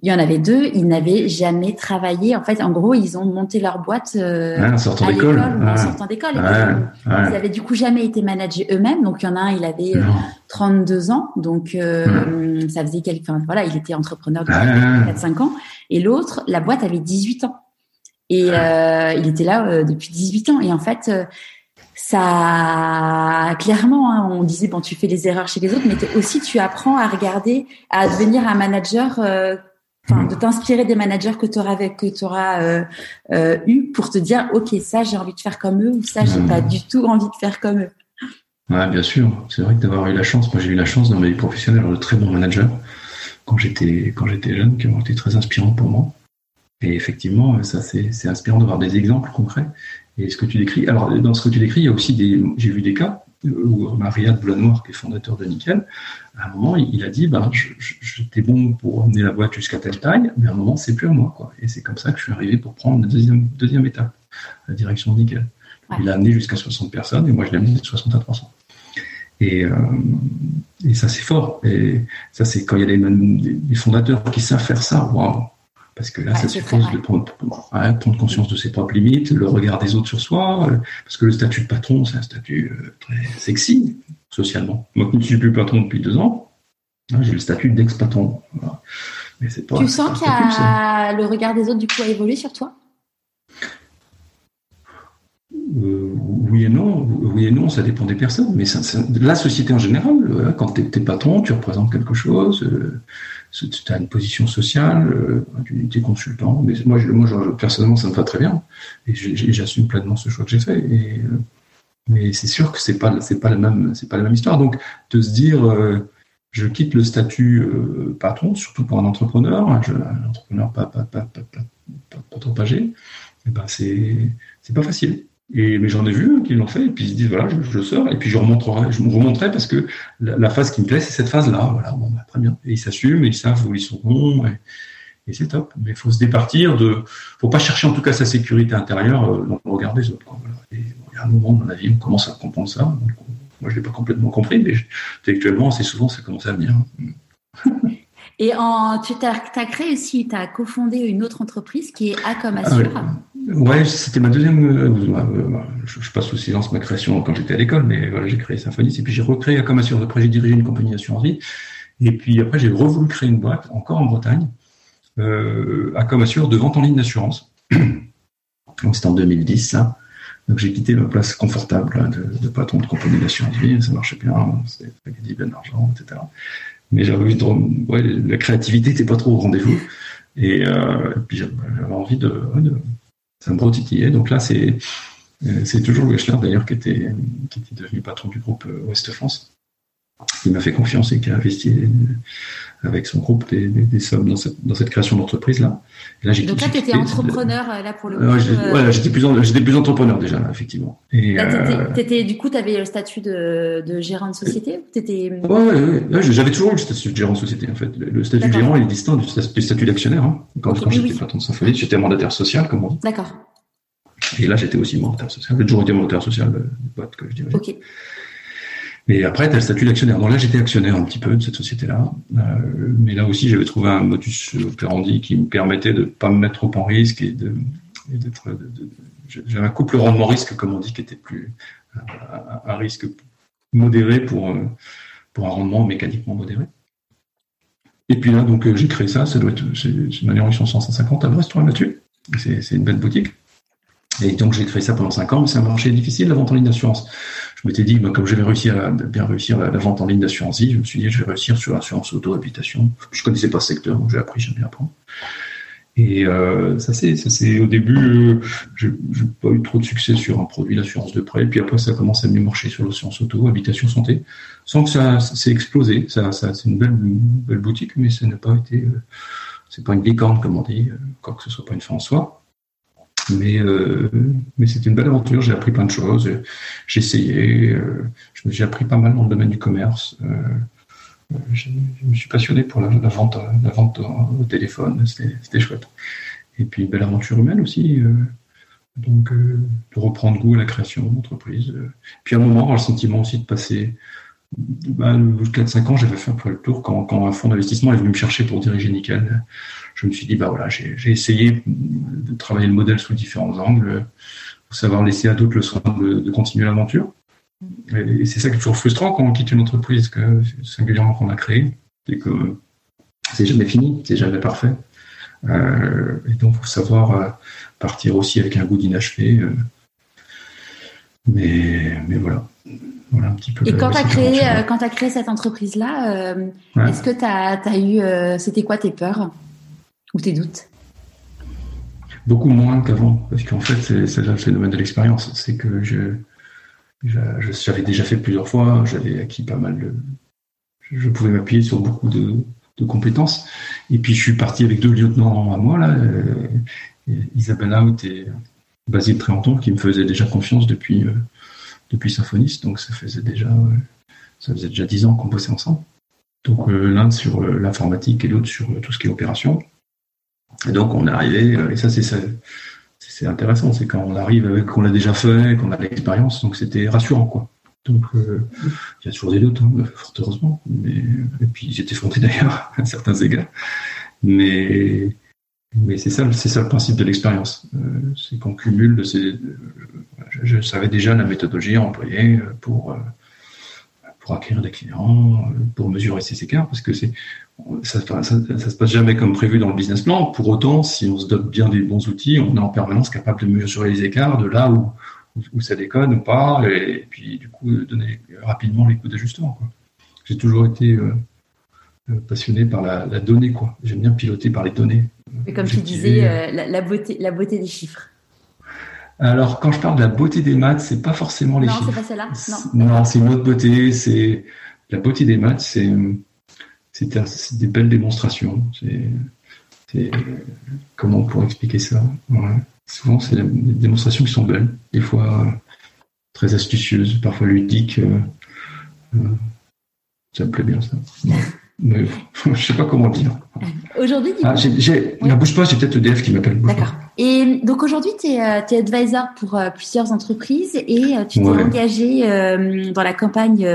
Il y en avait deux, ils n'avaient jamais travaillé. En fait, en gros, ils ont monté leur boîte en sortant d'école. En sortant d'école. Ils avaient du coup jamais été managés eux-mêmes. Donc, il y en a un, il avait 32 ans. Donc, ça faisait quelques, enfin, voilà, il était entrepreneur depuis 4-5 ans. Et l'autre, la boîte avait 18 ans. Et euh, il était là euh, depuis 18 ans. Et en fait, euh, ça, clairement, hein, on disait, bon, tu fais les erreurs chez les autres, mais aussi tu apprends à regarder, à devenir un manager, enfin, de t'inspirer des managers que tu auras, que tu auras eu pour te dire, OK, ça, j'ai envie de faire comme eux, ou ça, j'ai pas du tout envie de faire comme eux. Ouais, bien sûr. C'est vrai que d'avoir eu la chance, moi j'ai eu la chance dans ma vie professionnelle de très bons managers quand j'étais quand j'étais jeune, qui ont été très inspirants pour moi. Et effectivement, ça c'est inspirant d'avoir des exemples concrets. Et ce que tu décris, alors dans ce que tu décris, il y a aussi des, j'ai vu des cas où Maria Boulanoir, qui est fondateur de Nickel, à un moment, il a dit, ben, j'étais bon pour amener la boîte jusqu'à telle taille, mais à un moment, c'est plus à moi, quoi. Et c'est comme ça que je suis arrivé pour prendre la deuxième, deuxième étape, la direction de Nickel. Il a amené jusqu'à 60 personnes, et moi, je l'ai amené de 60 à 300. Et, euh, et ça, c'est fort. Et ça, c'est quand il y a des, des, fondateurs qui savent faire ça, waouh parce que là, ça suppose de prendre, conscience de ses propres limites, le regard des autres sur soi, euh, parce que le statut de patron, c'est un statut euh, très sexy socialement. Moi qui ne suis plus patron depuis deux ans, hein, j'ai le statut d'ex-patron. tu sens que le regard des autres, du coup, a évolué sur toi? Euh, oui et non, oui et non, ça dépend des personnes. Mais la société en général, quand tu es, patron, tu représentes quelque chose tu as une position sociale, euh, tu es consultant. Mais moi, moi personnellement, ça me va très bien. Et j'assume pleinement ce choix que j'ai fait. Euh, mais c'est sûr que c'est pas, pas la même, pas la même histoire. Donc, de se dire, euh, je quitte le statut patron, surtout pour un entrepreneur, un entrepreneur pas, pas, pas, pas, trop âgé, eh ben c'est pas facile. Et, mais j'en ai vu hein, qui l'ont fait, et puis ils se disent voilà, je, je, sors, et puis je remonterai, je me remonterai parce que la, phase qui me plaît, c'est cette phase-là. Voilà, bon, bah, très bien. Et ils s'assument, et ils savent où ils sont bons, et, et c'est top. Mais il faut se départir de, faut pas chercher en tout cas sa sécurité intérieure euh, dans le regard des autres. Quoi, voilà. Et il y a un moment dans la vie, on commence à comprendre ça. Donc, moi, je l'ai pas complètement compris, mais intellectuellement, assez souvent, ça commence à venir. Et en, tu as, créé aussi, tu as cofondé une autre entreprise qui est Acom Assure. Ah Ouais, c'était ma deuxième. Euh, euh, je, passe sous silence ma création quand j'étais à l'école, mais voilà, j'ai créé Symphonis et puis j'ai recréé comme assureur. Après, j'ai dirigé une compagnie d'assurance vie. Et puis après, j'ai revoulu créer une boîte, encore en Bretagne, euh, à comme de vente en ligne d'assurance. Donc c'était en 2010, ça. Donc j'ai quitté ma place confortable de, patron de compagnie d'assurance vie. Ça marchait bien, ça gagné bien d'argent, etc. Mais j'avais envie de, ouais, la créativité n'était pas trop au rendez-vous. Et, euh, puis j'avais envie de, de ça me retitillait. Donc là, c'est euh, toujours Wechsler d'ailleurs qui était, qui était devenu patron du groupe euh, Ouest France, qui m'a fait confiance et qui a investi euh, avec son groupe des, sommes dans cette, dans cette création d'entreprise là. là Donc là, tu étais entrepreneur là pour le coup. Ouais, j'étais plus, j'étais plus entrepreneur déjà effectivement. Et, étais, du coup, tu avais le statut de, de gérant de société étais... Ouais, ouais, j'avais toujours le statut de gérant de société en fait. Le statut de gérant il est distinct du, statut d'actionnaire. Hein. Quand, quand j'étais patron de Symphonie, j'étais mandataire social comme on dit. D'accord. Et là, j'étais aussi mandataire social. J'ai toujours été mandataire social de boîte que je dirais. Ok. Mais après, tu as le statut d'actionnaire. Donc là, j'étais actionnaire un petit peu de cette société-là. Euh, mais là aussi, j'avais trouvé un modus operandi qui me permettait de ne pas me mettre trop en risque et d'être. J'avais un couple rendement-risque, comme on dit, qui était plus un, risque modéré pour, pour un rendement mécaniquement modéré. Et puis là, donc, j'ai créé ça. Ça doit être, c'est une direction 150 à Brest, Mathieu. C'est, c'est une belle boutique. Et donc j'ai créé ça pendant 5 ans, mais c'est un marché difficile, la vente en ligne d'assurance. Je m'étais dit, bah, comme je vais réussir à bien réussir la, vente en ligne d'assurance je me suis dit, je vais réussir sur l'assurance auto-habitation. Je connaissais pas ce secteur, donc j'ai appris, j'aime bien apprendre. Et euh, ça c'est, ça au début, euh, j'ai pas eu trop de succès sur un produit d'assurance de prêt. Puis après, ça commence à mieux marcher sur l'assurance auto, habitation santé, sans que ça, s'est explosé. Ça, ça c'est une belle, belle boutique, mais ça n'a pas été, euh, c'est pas une licorne comme on dit, quoi que ce soit pas une fin en soi. Mais, euh, mais c'était une belle aventure. J'ai appris plein de choses. J'ai essayé. j'ai appris pas mal dans le domaine du commerce. Euh, je, me suis passionné pour la, vente, la vente au téléphone, c'était chouette. Et puis, belle aventure humaine aussi. Euh, donc, euh, de reprendre goût à la création d'entreprise. Puis, à un moment, avoir le sentiment aussi de passer. Bah, 4-5 ans, j'avais fait un peu le tour quand, un fonds d'investissement est venu me chercher pour diriger Nickel. Je me suis dit, bah voilà, j'ai essayé de travailler le modèle sous différents angles, pour savoir laisser à d'autres le soin de, de continuer l'aventure. Et c'est ça qui est toujours frustrant quand on quitte une entreprise, que, singulièrement qu'on a créée, c'est que c'est jamais fini, c'est jamais parfait. Euh, et donc, il faut savoir euh, partir aussi avec un goût d'inachevé. Euh. mais voilà. Voilà un petit peu et quand tu as, créé, quand as créé cette entreprise-là, est-ce que tu as, as, eu. C'était quoi tes peurs ou tes doutes? Beaucoup moins qu'avant. Parce qu'en fait, c'est le phénomène de l'expérience. C'est que je j'avais déjà fait plusieurs fois, j'avais acquis pas mal de. Je pouvais m'appuyer sur beaucoup de, compétences. Et puis je suis parti avec deux lieutenants à moi, là, euh, Isabelle Out et Basile Tréanton, qui me faisaient déjà confiance depuis, euh, depuis Symphonis. Donc ça faisait déjà, euh, ça faisait déjà dix ans qu'on bossait ensemble. Donc l'un sur l'informatique et l'autre sur tout ce qui est opération. Et donc on est arrivé, et ça c'est ça c'est intéressant, c'est quand on arrive avec qu'on l'a déjà fait, qu'on a l'expérience, donc c'était rassurant quoi. Donc euh, il y a toujours des doutes, hein, fort heureusement, mais et puis j'étais fondé d'ailleurs à certains égards, mais mais c'est ça, le principe de l'expérience, euh, c'est qu'on cumule. Ces, je, savais déjà la méthodologie à employer pour pour acquérir des clients, pour mesurer ces écarts, parce que ça, ça, se passe jamais comme prévu dans le business plan. Pour autant, si on se dote bien des bons outils, on est en permanence capable de mesurer les écarts de là où, ça déconne ou pas, et, puis du coup donner rapidement les coups d'ajustement. J'ai toujours été euh, euh, passionné par la, donnée, quoi. J'aime bien piloter par les données. Et comme tu disais, euh, la, beauté, la beauté des chiffres. Alors, quand je parle de la beauté des maths, c'est pas forcément les chiffres. Non, c'est pas celle-là. Non, non c'est une autre beauté. C'est la beauté des maths, c'est c'est des belles démonstrations. C'est comment on pourrait expliquer ça? Souvent, c'est des démonstrations qui sont belles, des fois euh, très astucieuses, parfois ludiques. Euh, euh, ça me plaît bien ça. Mais je sais pas comment dire. Aujourd'hui, ah, j'ai, bouge pas, j'ai peut-être EDF qui m'appelle. D'accord. Et donc aujourd'hui, tu es, es, advisor pour euh, plusieurs entreprises et euh, tu t'es engagé euh, dans la campagne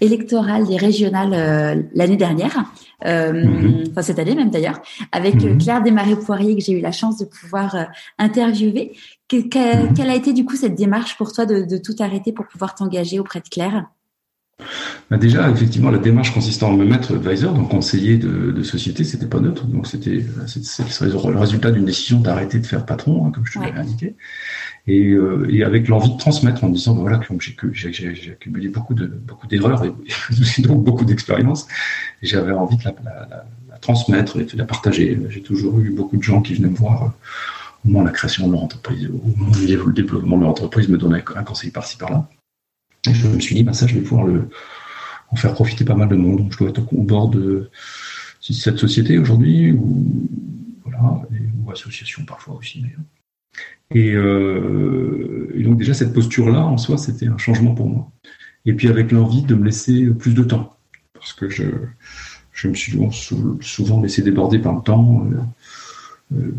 électorale des régionales l'année dernière, mhm. enfin cette année même d'ailleurs, avec mhm. Claire Desmarais-Poirier que j'ai eu la chance de pouvoir interviewer. Mhm. quelle a été du coup cette démarche pour toi de, de tout arrêter pour pouvoir t'engager auprès de Claire? Bah, déjà, effectivement, la démarche consistant à me mettre advisor, donc conseiller de, de société, c'était pas neutre. Donc c'était le résultat d'une décision d'arrêter de faire patron, hein, comme je te l'avais indiqué, et, euh, et, avec l'envie de transmettre en disant bah, voilà, j'ai accumulé beaucoup de beaucoup d'erreurs et, donc beaucoup d'expérience, et j'avais envie de la, la, la, transmettre et de la partager. J'ai toujours eu beaucoup de gens qui venaient me voir. Euh, au moment de la création de leur entreprise, au moment du développement de leur entreprise, me donnaient un conseil par-ci par-là. Je me suis dit, bah, ça, je vais pouvoir en faire profiter pas mal de monde. Donc, je dois être au bord de cette société aujourd'hui, ou, association parfois aussi. Et, euh, et, donc, déjà, cette posture-là, en soi, c'était un changement pour moi. Et puis, avec l'envie de me laisser plus de temps. Parce que je, me suis souvent laissé déborder par le temps. Euh, euh,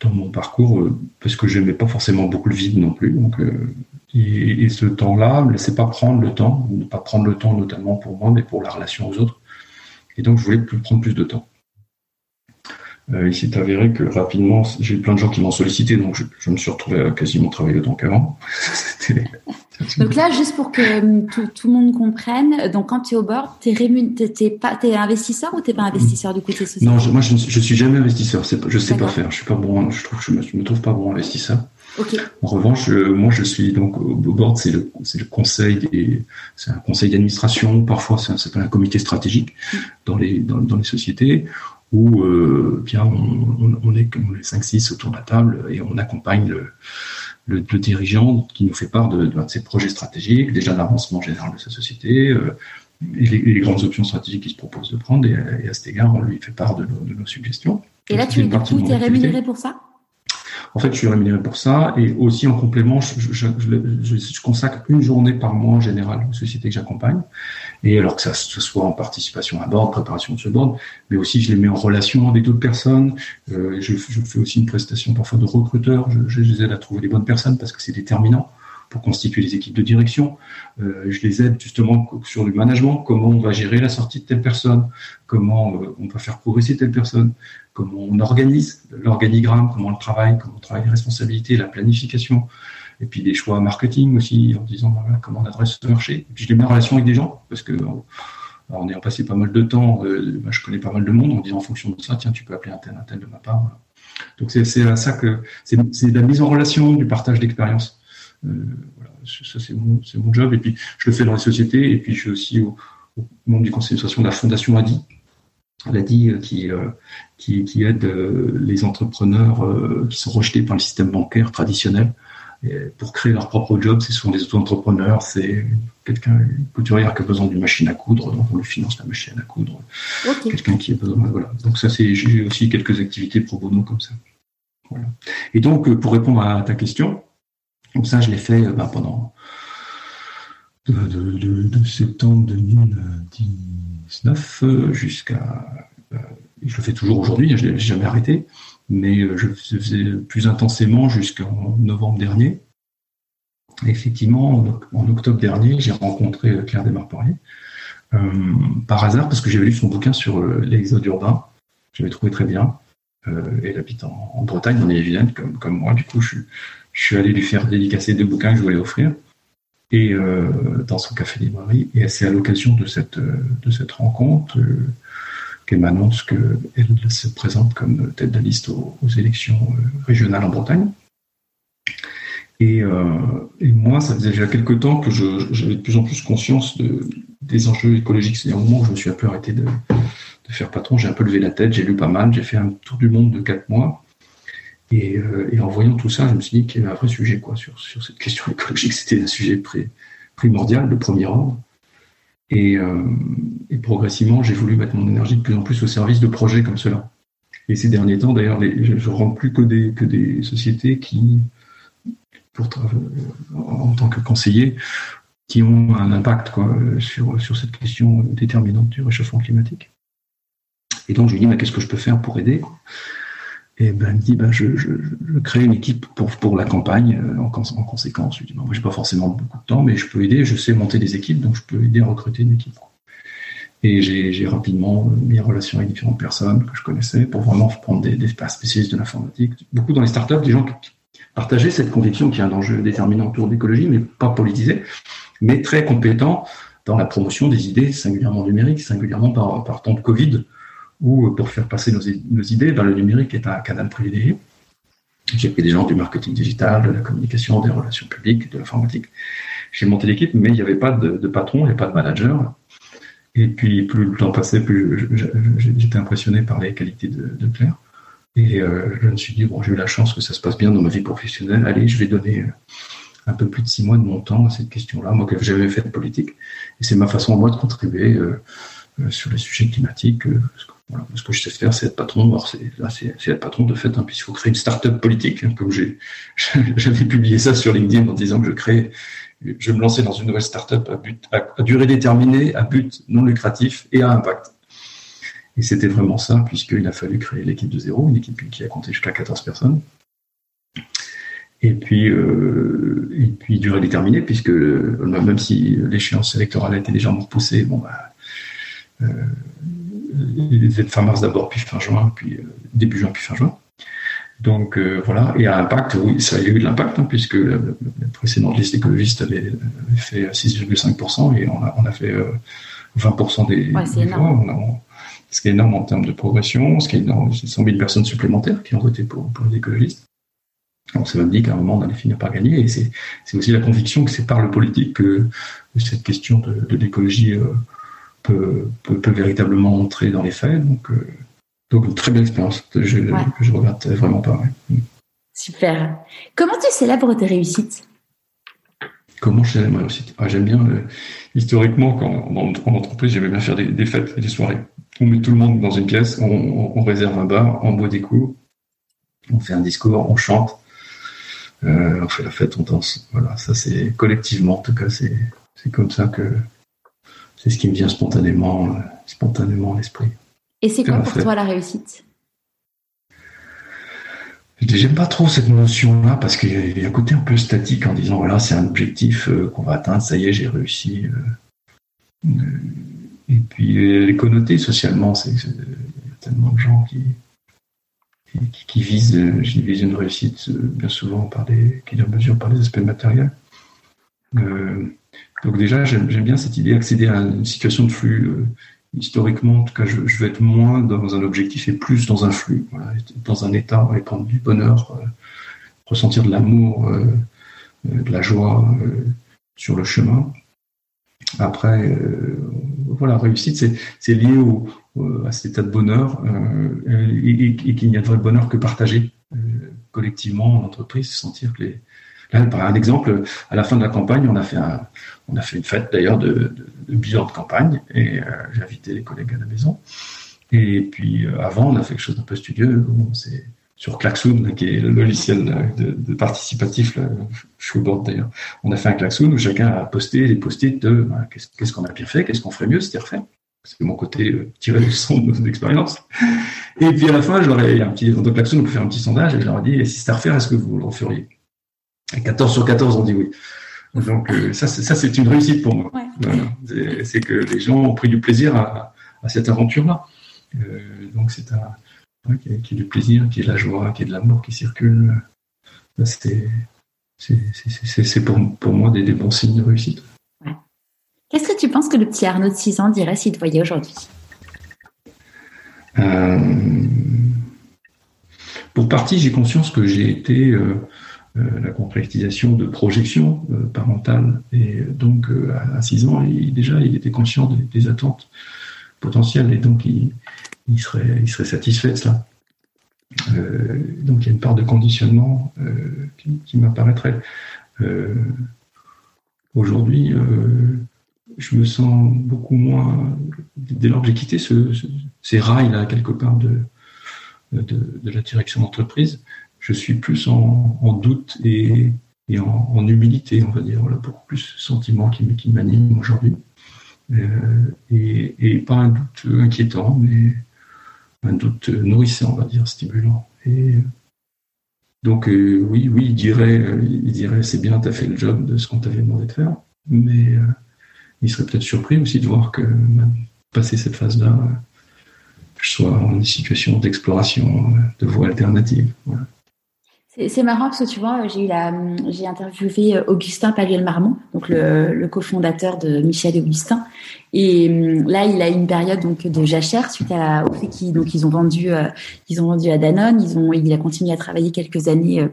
dans mon parcours, parce que je n'aimais pas forcément beaucoup le vide non plus. Et, ce temps-là, ne laissait pas prendre le temps, ne pas prendre le temps notamment pour moi, mais pour la relation aux autres. Et donc, je voulais plus, prendre plus de temps. Euh, il s'est avéré que rapidement, j'ai eu plein de gens qui m'ont sollicité, donc je, me suis retrouvé à quasiment travailler autant qu'avant. donc là, juste pour que euh, tout, le monde comprenne, donc quand tu es au board, tu es, pas, es investisseur ou tu n'es pas investisseur du côté social Non, moi je, ne suis jamais investisseur, je ne sais pas faire, je suis pas bon, je trouve je me, me trouve pas bon investisseur. En revanche, moi, je suis donc au board, c'est le, le, conseil c'est un conseil d'administration. Parfois, c'est un, un, comité stratégique dans les dans, les sociétés. où bien on, est les 5-6 autour de la table et on accompagne le, le, dirigeant qui nous fait part de, de, ses projets stratégiques, déjà l'avancement général de sa société, et les, grandes options stratégiques qu'il se propose de prendre. Et, à cet égard, on lui fait part de, nos suggestions. Et là, tu es rémunéré pour ça? En fait, je suis rémunéré pour ça et aussi en complément, je, consacre une journée par mois en général aux sociétés que j'accompagne. Et alors que ça, ce soit en participation à bord, préparation de ce board, mais aussi je les mets en relation avec d'autres personnes. Euh, je, fais aussi une prestation parfois de recruteur. Je, les aide à trouver les bonnes personnes parce que c'est déterminant pour constituer les équipes de direction. Euh, je les aide justement sur le management, comment on va gérer la sortie de telle personne, comment euh, on va faire progresser telle personne, comment on organise l'organigramme, comment on le travaille, comment on travaille les responsabilités, la planification, et puis des choix marketing aussi, en disant comment on adresse ce marché. Et puis je les mets en relation avec des gens, parce que en ayant passé pas mal de temps, euh, je connais pas mal de monde, on dit en fonction de ça, tiens, tu peux appeler un tel, un tel de ma part. Donc c'est à ça que c'est la mise en relation, du partage d'expérience. Euh, voilà, ça c'est mon, mon, job. Et puis je le fais dans les sociétés. Et puis je suis aussi au, au membre du conseil d'administration de la fondation ADI. ADI euh, qui, euh, qui, qui aide les entrepreneurs qui sont rejetés par le système bancaire traditionnel pour créer leur propre job. C'est souvent des auto-entrepreneurs, c'est quelqu'un, une couturière qui a besoin d'une machine à coudre, donc on lui finance la machine à coudre. Quelqu'un qui a besoin, voilà. Donc ça, c'est, j'ai aussi quelques activités pro bono comme ça. Voilà. Et donc, pour répondre à ta question, donc ça, je l'ai fait euh, ben, pendant de, septembre 2019 euh, jusqu'à... Euh, je le fais toujours aujourd'hui, je ne l'ai jamais arrêté, mais je le faisais plus intensément jusqu'en novembre dernier. effectivement, en, octobre dernier, j'ai rencontré Claire Desmarporier, par hasard, parce que j'avais lu son bouquin sur l'exode urbain. Je l'avais trouvé très bien. elle habite en, Bretagne, en Ille-et-Vilaine, comme, comme moi. Du coup, je suis je suis allé lui faire dédicacer deux bouquins que je voulais offrir et euh, dans son café librairie. Et c'est à l'occasion de cette, euh, de cette rencontre euh, qu'elle m'annonce qu'elle se présente comme tête de liste aux, élections régionales en Bretagne. Et, et, moi, ça faisait déjà quelques temps que j'avais de plus en plus conscience de, des enjeux écologiques. C'est un moment où je me suis un peu arrêté de, de faire patron. J'ai un peu levé la tête, j'ai lu pas mal, j'ai fait un tour du monde de quatre mois. Euh, et, en voyant tout ça, je me suis dit qu'il y avait un vrai sujet quoi, sur, sur cette question écologique. C'était un sujet primordial, de premier ordre. Et, euh, et progressivement, j'ai voulu mettre mon énergie de plus en plus au service de projets comme cela. Et ces derniers temps, d'ailleurs, je ne rentre plus que des, que des sociétés qui, pour en tant que conseiller, qui ont un impact quoi, sur, sur cette question déterminante du réchauffement climatique. Et donc, je lui dis, mais qu'est-ce que je peux faire pour aider et ben, elle me dit, ben, je, crée une équipe pour, pour la campagne euh, en, en, conséquence. Je dis, ben, moi, j'ai pas forcément beaucoup de temps, mais je peux aider, je sais monter des équipes, donc je peux aider à recruter une équipe. Et j'ai rapidement mis en relation avec différentes personnes que je connaissais pour vraiment prendre des, des spécialistes de l'informatique. Beaucoup dans les startups, des gens qui partageaient cette conviction qu'il y a un enjeu déterminant autour de l'écologie, mais pas politisé, mais très compétent dans la promotion des idées singulièrement numériques, singulièrement par temps de Covid, ou euh, pour faire passer nos, idées, ben, le numérique est un canal privilégié. J'ai pris des gens du marketing digital, de la communication, des relations publiques, de l'informatique. J'ai monté l'équipe, mais il n'y avait pas de, patron, il n'y avait pas de manager. Et puis, plus le temps passait, plus j'étais impressionné par les qualités de, Claire. Et euh, je me suis dit, bon, j'ai eu la chance que ça se passe bien dans ma vie professionnelle. Allez, je vais donner euh, un peu plus de six mois de mon temps à cette question-là, moi que j'avais fait de politique. Et c'est ma façon, moi, de contribuer sur les sujets climatiques, ce que je sais faire, c'est être patron. c'est être patron de fait, hein, puisqu'il faut créer une start-up politique. Hein, comme j'avais publié ça sur LinkedIn en disant que je crée, je me lançais dans une nouvelle start-up à, à, durée déterminée, à but non lucratif et à impact. Et c'était vraiment ça, puisqu'il a fallu créer l'équipe de zéro, une équipe qui a compté jusqu'à 14 personnes. Et puis, euh, et puis durée déterminée, puisque même si l'échéance électorale a été légèrement repoussée, bon, bah, euh, les fin mars d'abord, puis fin juin, puis euh, début juin, puis fin juin. Donc euh, voilà, et à impact, oui, ça a eu de l'impact, hein, puisque la, précédente liste écologiste avait, fait 6,5% et on a, on a fait 20% des, ouais, des voix. ce qui est énorme en termes de progression, ce qui est énorme, c'est 100 000 personnes supplémentaires qui ont voté pour, pour les écologistes. On s'est même dit qu'à un moment, on allait finir par gagner. Et c'est aussi la conviction que c'est par le politique que, cette question de, de l'écologie euh, peut, peut, véritablement entrer dans les faits. Donc, euh, Donc une très belle expérience que je, regrette vraiment pas. Super. Comment tu célèbres tes réussites? Comment je célèbre mes réussites? Ah, J'aime bien, historiquement, quand, en, entreprise, j'aimais bien faire des, fêtes et des soirées. On met tout le monde dans une pièce, on, réserve un bar, on boit des coups, on fait un discours, on chante, euh, on fait la fête, on danse. Voilà, ça c'est collectivement, en tout cas, c'est comme ça que c'est ce qui me vient spontanément, euh, spontanément à l'esprit. Et c'est quoi pour toi la réussite? J'aime pas trop cette notion-là parce qu'il y a un côté un peu statique en disant voilà c'est un objectif euh, qu'on va atteindre, ça y est j'ai réussi. Et puis les connoter socialement, c'est il y a tellement de gens qui, qui, visent, euh, une réussite euh, bien souvent par des, qui mesure par les aspects matériels. Euh, donc déjà, j'aime bien cette idée d'accéder à une situation de flux. historiquement, en tout cas, je, je, veux être moins dans un objectif et plus dans un flux, dans un état, répandre du bonheur, ressentir de l'amour, de la joie sur le chemin. Après, voilà, réussite, c'est lié euh, à cet état de bonheur euh, et, qu'il n'y a de vrai bonheur que partagé euh, collectivement en entreprise, sentir que les, Là, par un exemple, à la fin de la campagne, on a fait, une fête d'ailleurs de, de, bilan de campagne et j'ai invité les collègues à la maison. Et puis avant, on a fait quelque chose d'un peu studieux. C'est sur Klaxoon, qui est le logiciel de, participatif, là, Showboard d'ailleurs. On a fait un Klaxoon où chacun a posté des post-it de qu'est-ce qu'on a bien fait, qu'est-ce qu'on ferait mieux, c'était refait c'est mon côté euh, tiré son de nos expériences. Et puis à la fin, ai un petit, là on peut faire un petit sondage et je leur ai dit, si c'était à refaire, est-ce que vous le referiez? 14 sur 14 ont dit oui. Donc euh, ça, c'est une réussite pour moi. C'est que les gens ont pris du plaisir à, à cette aventure-là. Euh, donc c'est un ouais, qui, est, qui, du plaisir, qui est de la joie, qui est de l'amour qui circule. C'est pour, pour moi des, des bons signes de réussite. Qu'est-ce que tu penses que le petit Arnaud de 6 ans dirait s'il te voyait aujourd'hui? Euh, Pour partie, j'ai conscience que j'ai été la concrétisation de projections parentales. Et donc, à 6 ans, il, déjà, il était conscient des, attentes potentielles et donc il, serait, satisfait de cela. donc, il y a une part de conditionnement qui, m'apparaîtrait. Aujourd'hui, je me sens beaucoup moins, dès lors que j'ai quitté ce, ces rails-là, quelque part, de, la direction d'entreprise, je suis plus en, doute et, en, humilité, on va dire. Voilà, beaucoup plus de sentiments qui, qui m'animent aujourd'hui. Euh, et, pas un doute inquiétant, mais un doute nourrissant, on va dire, stimulant. Et donc, euh, oui, oui, il dirait, il dirait c'est bien, tu as fait le job de ce qu'on t'avait demandé de faire, mais. Euh, il serait peut-être surpris aussi de voir que même passé cette phase-là, je sois en situation d'exploration de voies alternatives. C'est marrant parce que tu vois, j'ai interviewé euh, Augustin Paluel-Marmont, donc le, cofondateur de Michel Augustin. Et hum, là, il a une période donc de jachère suite à, au fait qu'ils donc ils ont vendu, euh, ils ont vendu à Danone. Ils ont, il a continué à travailler quelques années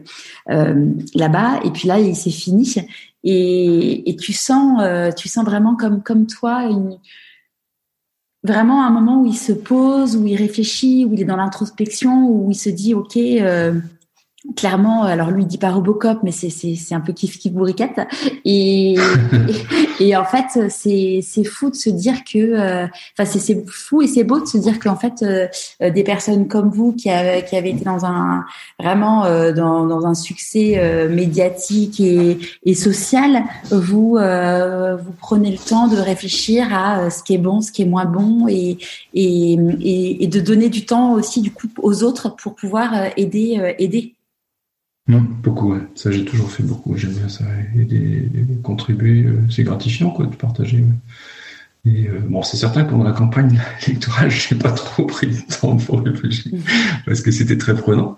euh, là-bas. Et puis là, il s'est fini. Et, et tu sens, tu sens vraiment comme comme toi une, vraiment un moment où il se pose, où il réfléchit, où il est dans l'introspection, où il se dit ok. Euh, clairement, alors lui il dit pas Robocop, mais c'est c'est c'est un peu kiff kiff bourriquette. Et, et, en fait c'est c'est fou de se dire que, euh, enfin c'est c'est fou et c'est beau de se dire qu'en fait euh, euh, des personnes comme vous qui avez qui avez été dans un vraiment dans dans un succès médiatique et et social, vous vous prenez le temps de réfléchir à ce qui est bon, ce qui est moins bon et et et, et de donner du temps aussi du coup aux autres pour pouvoir aider aider non, beaucoup, ça j'ai toujours fait beaucoup, j'aime bien ça, aider, contribuer, euh, c'est gratifiant quoi de partager. Et euh, bon, c'est certain que pendant la campagne électorale, je n'ai pas trop pris le temps pour réfléchir parce que c'était très prenant.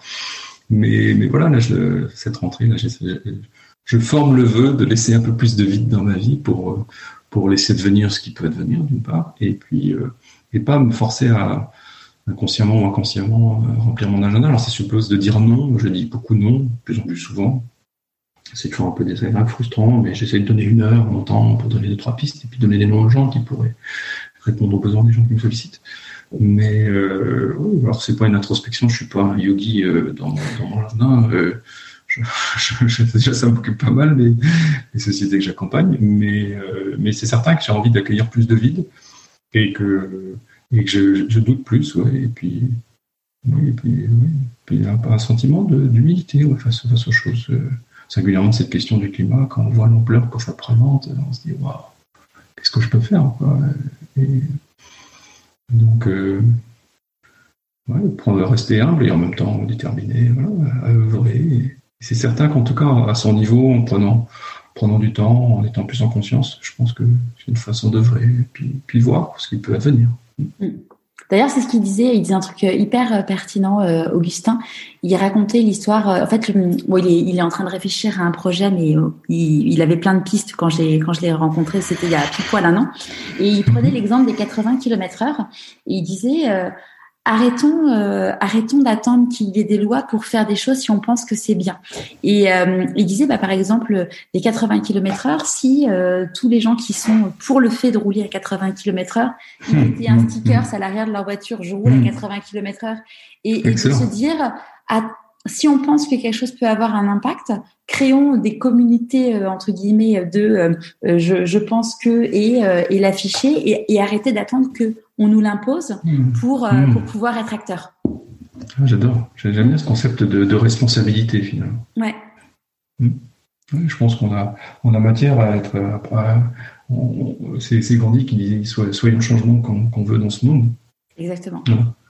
Mais, mais voilà, là, je, cette rentrée, là, je forme le vœu de laisser un peu plus de vide dans ma vie pour, pour laisser devenir ce qui peut devenir d'une part, et puis euh, et pas me forcer à, inconsciemment ou inconsciemment euh, remplir mon agenda. Alors ça suppose de dire non, je dis beaucoup non, de plus en plus souvent. C'est toujours un peu désagréable, frustrant, mais j'essaie de donner une heure, mon temps pour donner deux, trois pistes, et puis donner des noms aux gens qui pourraient répondre aux besoins des gens qui me sollicitent. Mais euh, alors c'est pas une introspection, je suis pas un yogi dans, dans, mon jardin. Déjà ça m'occupe pas mal les sociétés que j'accompagne, mais, mais c'est certain que j'ai envie d'accueillir plus de vide et que, et que je, doute plus, ouais, et puis oui, et puis, oui. puis un, un sentiment d'humilité face, face, aux choses. Euh, singulièrement cette question du climat, quand on voit l'ampleur que ça présente, on se dit waouh, qu'est-ce que je peux faire quoi et, Donc, euh, ouais, rester humble et en même temps déterminé voilà, à œuvrer. C'est certain qu'en tout cas, à son niveau, en prenant, prenant du temps, en étant plus en conscience, je pense que c'est une façon d'œuvrer, puis, puis voir ce qui peut advenir. D'ailleurs, c'est ce qu'il disait. Il disait un truc euh, hyper euh, pertinent, euh, Augustin. Il racontait l'histoire. en fait, il, est, en train de réfléchir à un projet, mais il, avait plein de pistes quand, quand je l'ai rencontré. C'était il y a tout poil un an. Et il prenait l'exemple des 80 km/h. Et il disait arrêtons, euh, arrêtons d'attendre qu'il y ait des lois pour faire des choses si on pense que c'est bien. Et euh, il disait, bah, par exemple, les 80 km heure, si euh, tous les gens qui sont pour le fait de rouler à 80 km heure mettaient un sticker à l'arrière de leur voiture, je roule à 80 km heure, et, et de se dire, à si on pense que quelque chose peut avoir un impact, créons des communautés euh, entre guillemets de euh, euh, je, je, pense que et, et l'afficher et, et, arrêter d'attendre que on nous l'impose pour, mmh. pour pouvoir être acteur. Ah, j'adore, j'aime bien ce concept de, de responsabilité finalement. Ouais. Mmh. je pense qu'on a on a matière à être. c'est Gandhi qui disait soyons le changement qu'on veut dans ce monde. Exactement.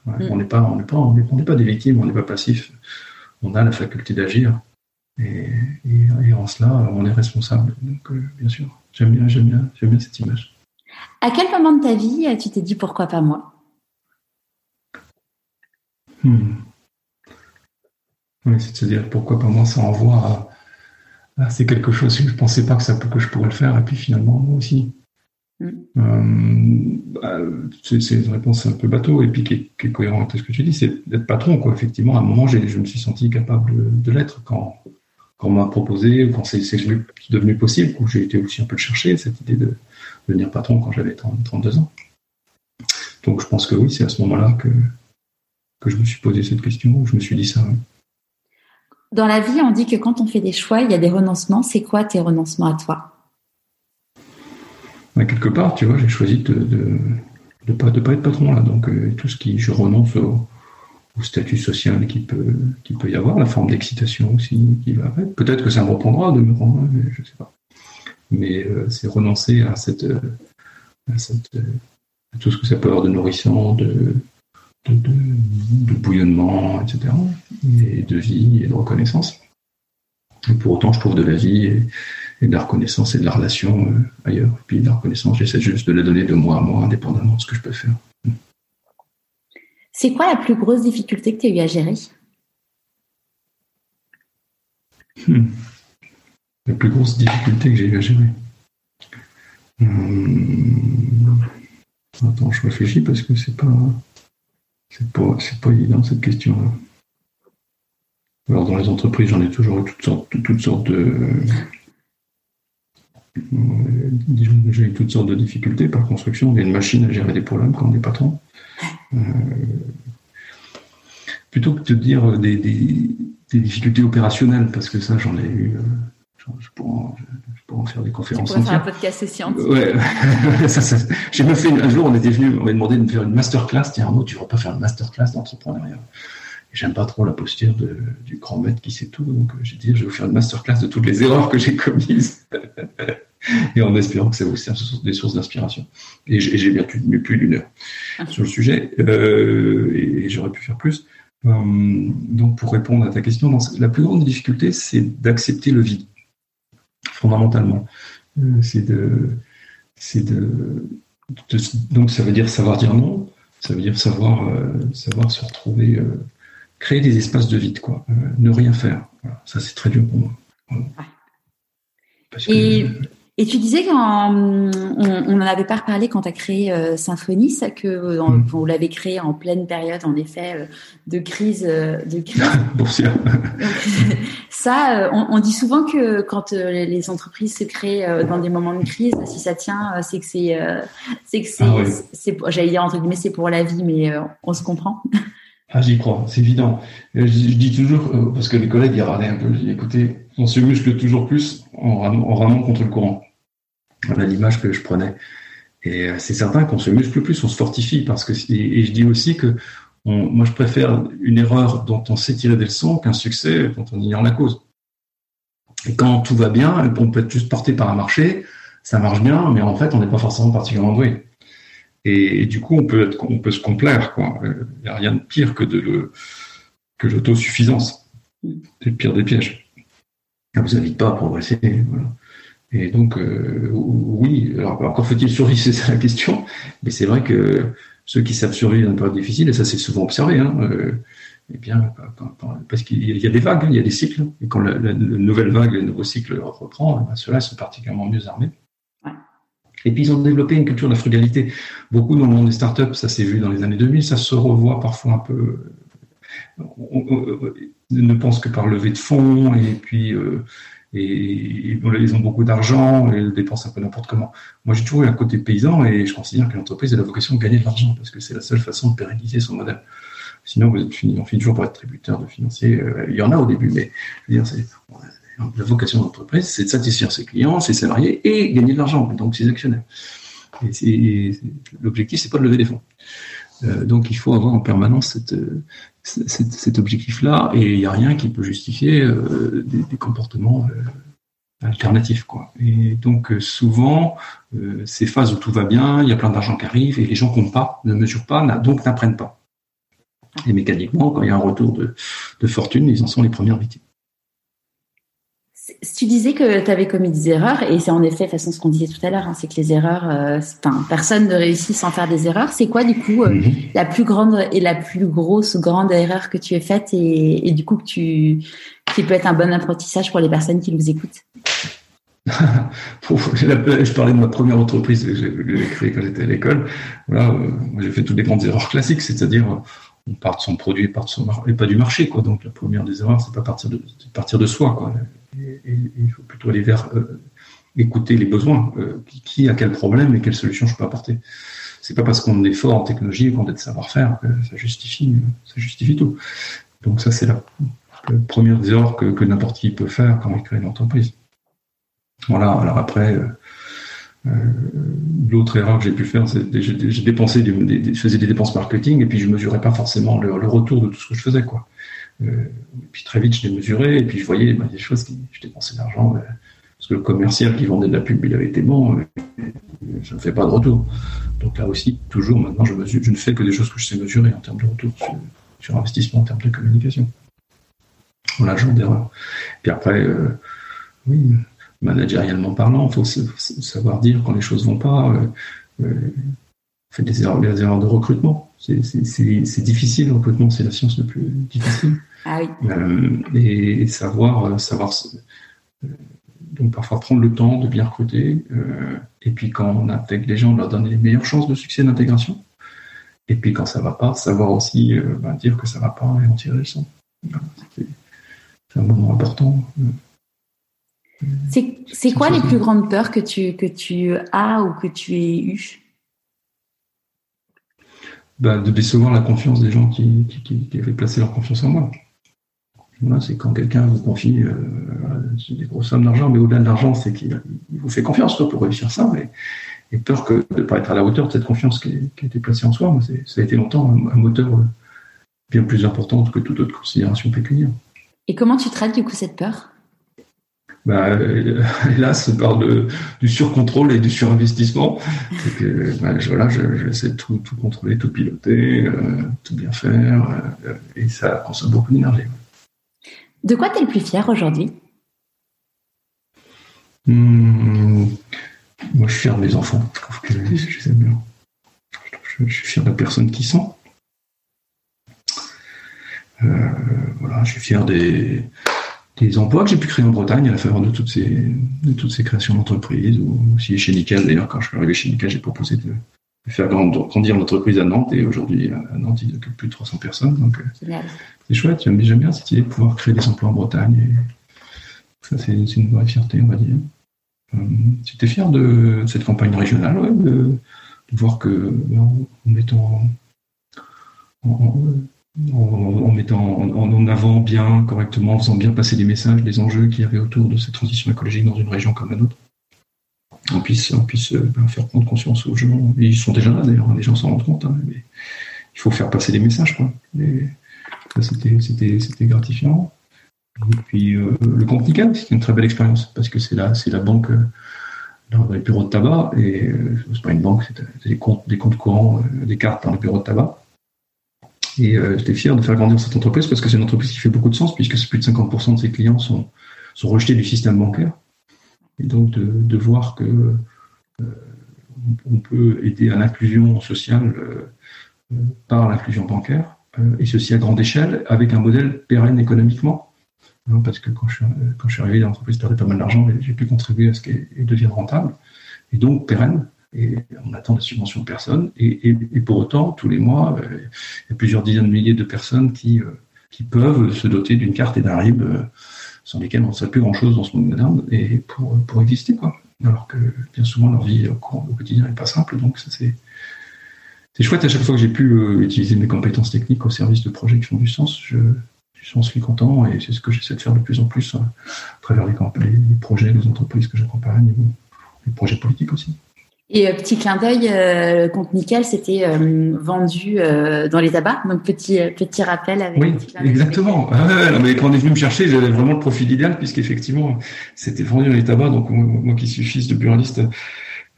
On n'est pas on n'est pas on n'est pas des victimes, on n'est pas passif on a la faculté d'agir. Et, en cela, on est responsable. Donc, euh, bien sûr, j'aime bien, j'aime bien, j'aime bien cette image. À quel moment de ta vie euh, tu t'es dit pourquoi pas moi? Hmm. Oui, c'est à dire pourquoi pas moi, ça envoie à, c'est quelque chose je ne pensais pas que ça que je pourrais le faire, et puis finalement moi aussi. Euh, bah, c'est une réponse un peu bateau et puis qui est, cohérente avec ce que tu dis, c'est d'être patron. Quoi. Effectivement, à un moment, je me suis senti capable de l'être quand, quand on m'a proposé ou quand c'est devenu possible, j'ai été aussi un peu chercher cette idée de, devenir patron quand j'avais 32 ans. Donc je pense que oui, c'est à ce moment-là que, que je me suis posé cette question, où je me suis dit ça. Dans la vie, on dit que quand on fait des choix, il y a des renoncements. C'est quoi tes renoncements à toi? Quelque part, tu vois, j'ai choisi de ne pas, être patron là. Donc euh, tout ce qui, je renonce au, statut social qui peut, qui peut y avoir, la forme d'excitation aussi qui va avec. Peut-être que ça me reprendra de me rendre, je sais pas. Mais euh, c'est renoncer à cette, à cette, tout ce que ça peut avoir de nourrissant, de, de, bouillonnement, etc. Et de vie et de reconnaissance. Pour autant, je trouve de la vie et, et de la reconnaissance et de la relation euh, ailleurs. Et puis de la reconnaissance, j'essaie juste de la donner de moi à moi, indépendamment de ce que je peux faire. C'est quoi la plus grosse difficulté que tu as eu à gérer? Hmm. La plus grosse difficulté que j'ai eu à gérer. Hmm. Attends, je réfléchis parce que c'est pas, c'est pas, pas évident cette question-là. Alors dans les entreprises, j'en ai toujours eu toutes sortes, toutes sortes de, j'ai eu toutes sortes de difficultés par construction. On est une machine à gérer des problèmes quand on est patron. Euh, plutôt que de dire des, difficultés opérationnelles, parce que ça, j'en ai eu. Euh, je, pourrais en, faire des conférences. Tu faire un podcast scientifique. Ouais, j'ai même fait un jour, on était venu, on m'a demandé de me faire une masterclass. Tiens, Arnaud, tu ne vas pas faire une masterclass d'entrepreneuriat J'aime pas trop la posture du grand maître qui sait tout, donc euh, j'ai dit je vais vous faire une masterclass de toutes les erreurs que j'ai commises, et en espérant que ça vous serve des sources d'inspiration. Et j'ai bien tenu plus d'une heure ah. sur le sujet, euh, et, j'aurais pu faire plus. Euh, donc pour répondre à ta question, la plus grande difficulté, c'est d'accepter le vide, fondamentalement. c'est de, c'est de, donc ça veut dire savoir dire non, ça veut dire savoir, savoir se retrouver créer des espaces de vide, quoi. Euh, ne rien faire. Ça, c'est très dur pour moi. et, Et tu disais qu'on on n'en avait pas reparlé quand tu as créé euh, Symphonie, ça que euh, mm. vous l'avez créé en pleine période, en effet, euh, de crise, de crise. ça, on, dit souvent que quand les entreprises se créent dans des moments de crise, si ça tient, c'est que c'est, c'est que c'est, ah j'allais dire entre guillemets, c'est pour la vie, mais on se comprend. Ah, j'y crois, c'est évident. Je, dis toujours, parce que les collègues, ils regardaient un peu, je dis, écoutez, on se muscle toujours plus en, ramant contre le courant. Voilà l'image que je prenais. Et euh, c'est certain qu'on se muscle plus, on se fortifie parce que et je dis aussi que moi je préfère une erreur dont on sait tirer des leçons qu'un succès dont on ignore la cause. Et quand tout va bien, on peut être juste porté par un marché, ça marche bien, mais en fait on n'est pas forcément particulièrement doué. Et, du coup on peut on peut se complaire quoi. Il n'y a rien de pire que de le, que l'autosuffisance. C'est le pire des pièges. Ça vous invite pas à progresser. Voilà. Et donc, euh, oui, alors encore faut-il survivre, c'est ça la question, mais c'est vrai que ceux qui savent survivre dans une période difficile, et ça c'est souvent observé, hein, euh, eh bien, parce qu'il y a des vagues, il y a des cycles, et quand la, nouvelle vague, le nouveau cycle reprend, eh ceux-là sont particulièrement mieux armés. Et puis ils ont développé une culture de la frugalité. Beaucoup dans le monde des startups, ça s'est vu dans les années 2000, ça se revoit parfois un peu. On, ne pense que par levée de fonds et puis euh, ils ont beaucoup d'argent et ils dépensent un peu n'importe comment. Moi, j'ai toujours eu un côté paysan et je considère que l'entreprise a la vocation de gagner de l'argent parce que c'est la seule façon de pérenniser son modèle. Sinon, vous êtes fini, on finit toujours par être tributaire de financiers. Euh, il y en a au début, mais je veux dire, la vocation de l'entreprise, c'est de satisfaire ses clients, ses salariés et gagner de l'argent, donc ses actionnaires. Et, c'est, l'objectif, pas de lever des fonds. Euh, donc, il faut avoir en permanence cet objectif-là, et il n'y a rien qui peut justifier euh, des, comportements euh, alternatifs. Et donc souvent, ces phases où tout va bien, il y a plein d'argent qui arrive, et les gens comptent pas, ne mesurent pas, donc n'apprennent pas. Et mécaniquement, quand il y a un retour de fortune, ils en sont les premières victimes. Tu disais que tu avais commis des erreurs, et c'est en effet, de façon, ce qu'on disait tout à l'heure, hein, c'est que les erreurs, euh, personne ne réussit sans faire des erreurs. C'est quoi, du coup, euh, mhm. la plus grande et la plus grosse grande erreur que tu as faite et, du coup, que tu, qui peut être un bon apprentissage pour les personnes qui nous écoutent? Je parlais de ma première entreprise que j'ai créée quand j'étais à l'école. Voilà, euh, j'ai fait toutes les grandes erreurs classiques, c'est-à-dire on part de son produit et, part de son et pas du marché. Quoi. Donc la première des erreurs, c'est pas partir de, partir de soi. Quoi il faut plutôt aller vers euh, écouter les besoins. Euh, qui, a quel problème et quelle solution je peux apporter. C'est pas parce qu'on est fort en technologie qu'on a de savoir-faire que ça justifie, tout. Donc ça, c'est la, première erreur que, n'importe qui peut faire quand il crée une entreprise. Voilà. Alors après. Euh, l'autre erreur que j'ai pu faire, c'est que j'ai dépensé je faisais des dépenses marketing et puis je mesurais pas forcément le, retour de tout ce que je faisais. Euh, et puis très vite, je l'ai mesuré, et puis je voyais bah, des choses qui, je dépensais de l'argent, euh, parce que le commercial qui vendait de la pub, il avait été bon, euh, je ne fais pas de retour. Donc là aussi, toujours maintenant, je, ne fais que des choses que je sais mesurer en termes de retour sur, investissement, en termes de communication. Voilà genre d'erreur. Puis après, oui, managérialement parlant, il faut savoir dire quand les choses vont pas. Euh, fait des erreurs, des erreurs de recrutement. C'est difficile, le recrutement, c'est la science la plus difficile. Ah euh, et, savoir, euh, savoir euh, donc parfois prendre le temps de bien recruter, et puis quand on intègre les gens, leur donner les meilleures chances de succès d'intégration. Et puis quand ça va pas, savoir aussi ben, dire que ça va pas et en tirer le son. C'est un moment important. C'est quoi les plus grandes peurs que tu, que tu as ou que tu aies eues? Bah, de décevoir la confiance des gens qui, avaient placé leur confiance en moi. C'est quand quelqu'un vous confie euh, des grosses sommes d'argent, mais au-delà de l'argent, c'est qu'il vous fait confiance pour réussir ça, mais, et peur que de ne pas être à la hauteur de cette confiance qui, a été placée en soi. Moi, ça a été longtemps un, moteur euh, bien plus important que toute autre considération pécuniaire. Et comment tu traites du coup cette peur? Bah, euh, hélas, par de, du surcontrôle et du surinvestissement. Que bah, voilà, j'essaie de tout, tout, contrôler, tout piloter, euh, tout bien faire, euh, et ça consomme beaucoup d'énergie. De quoi tu es le plus fier aujourd'hui? Hmm, Moi, je suis fier de mes enfants. Je trouve que je les aime bien. Je, suis fier de la personne qui sont. voilà, je suis fier des emplois que j'ai pu créer en Bretagne à la faveur de toutes ces, de toutes ces créations d'entreprises, ou aussi chez Nickel. D'ailleurs, quand je suis arrivé chez Nickel, j'ai proposé de, faire grandir l'entreprise à Nantes, et aujourd'hui, à Nantes, il occupe plus de 300 personnes. Donc, euh, c'est chouette, j'aime bien cette idée de pouvoir créer des emplois en Bretagne. Et ça, c'est une vraie fierté, on va dire. Euh, j'étais fier de cette campagne régionale, ouais, de, voir que ben, en mettant en, mettant en, avant bien, correctement, en faisant bien passer les messages, les enjeux qu'il y avait autour de cette transition écologique dans une région comme la nôtre, on puisse, euh, ben, faire prendre conscience aux gens. ils sont déjà là d'ailleurs, les gens s'en rendent compte, hein, mais il faut faire passer les messages. Quoi. c'était, gratifiant. Et puis euh, le compte Nickel, c'est une très belle expérience parce que c'est la, banque euh, dans les bureaux de tabac et c'est pas une banque, c'est des comptes, des comptes courants, des cartes dans les bureaux de tabac. Et euh, j'étais fier de faire grandir cette entreprise parce que c'est une entreprise qui fait beaucoup de sens puisque plus de 50% de ses clients sont, sont rejetés du système bancaire. Et donc de, voir que euh, on peut aider à l'inclusion sociale euh, par l'inclusion bancaire, et ceci à grande échelle, avec un modèle pérenne économiquement. Parce que quand je, je suis arrivé, l'entreprise perdait pas mal d'argent, et j'ai pu contribuer à ce qu'elle devienne rentable, et donc pérenne et on attend des subventions de personnes. Et, pour autant, tous les mois, euh, il y a plusieurs dizaines de milliers de personnes qui, euh, qui peuvent se doter d'une carte et d'un RIB euh, sans lesquels on ne sait plus grand-chose dans ce monde moderne et pour, pour exister. Quoi. Alors que bien souvent, leur vie au, quotidien n'est pas simple. Donc, ça, c'est, chouette à chaque fois que j'ai pu utiliser mes compétences techniques au service de projets qui font du sens. Je, je suis content et c'est ce que j'essaie de faire de plus en plus à travers les, les projets, les entreprises que j'accompagne, les projets politiques aussi. Et euh, petit clin d'œil, euh, le compte Nickel, c'était euh, vendu dans les tabacs. Donc petit petit rappel avec. Oui, exactement. Ah, mais quand on est venu me chercher, j'avais vraiment le profil idéal puisqu'effectivement, c'était vendu dans les tabacs. Donc moi, qui suis fils de buraliste,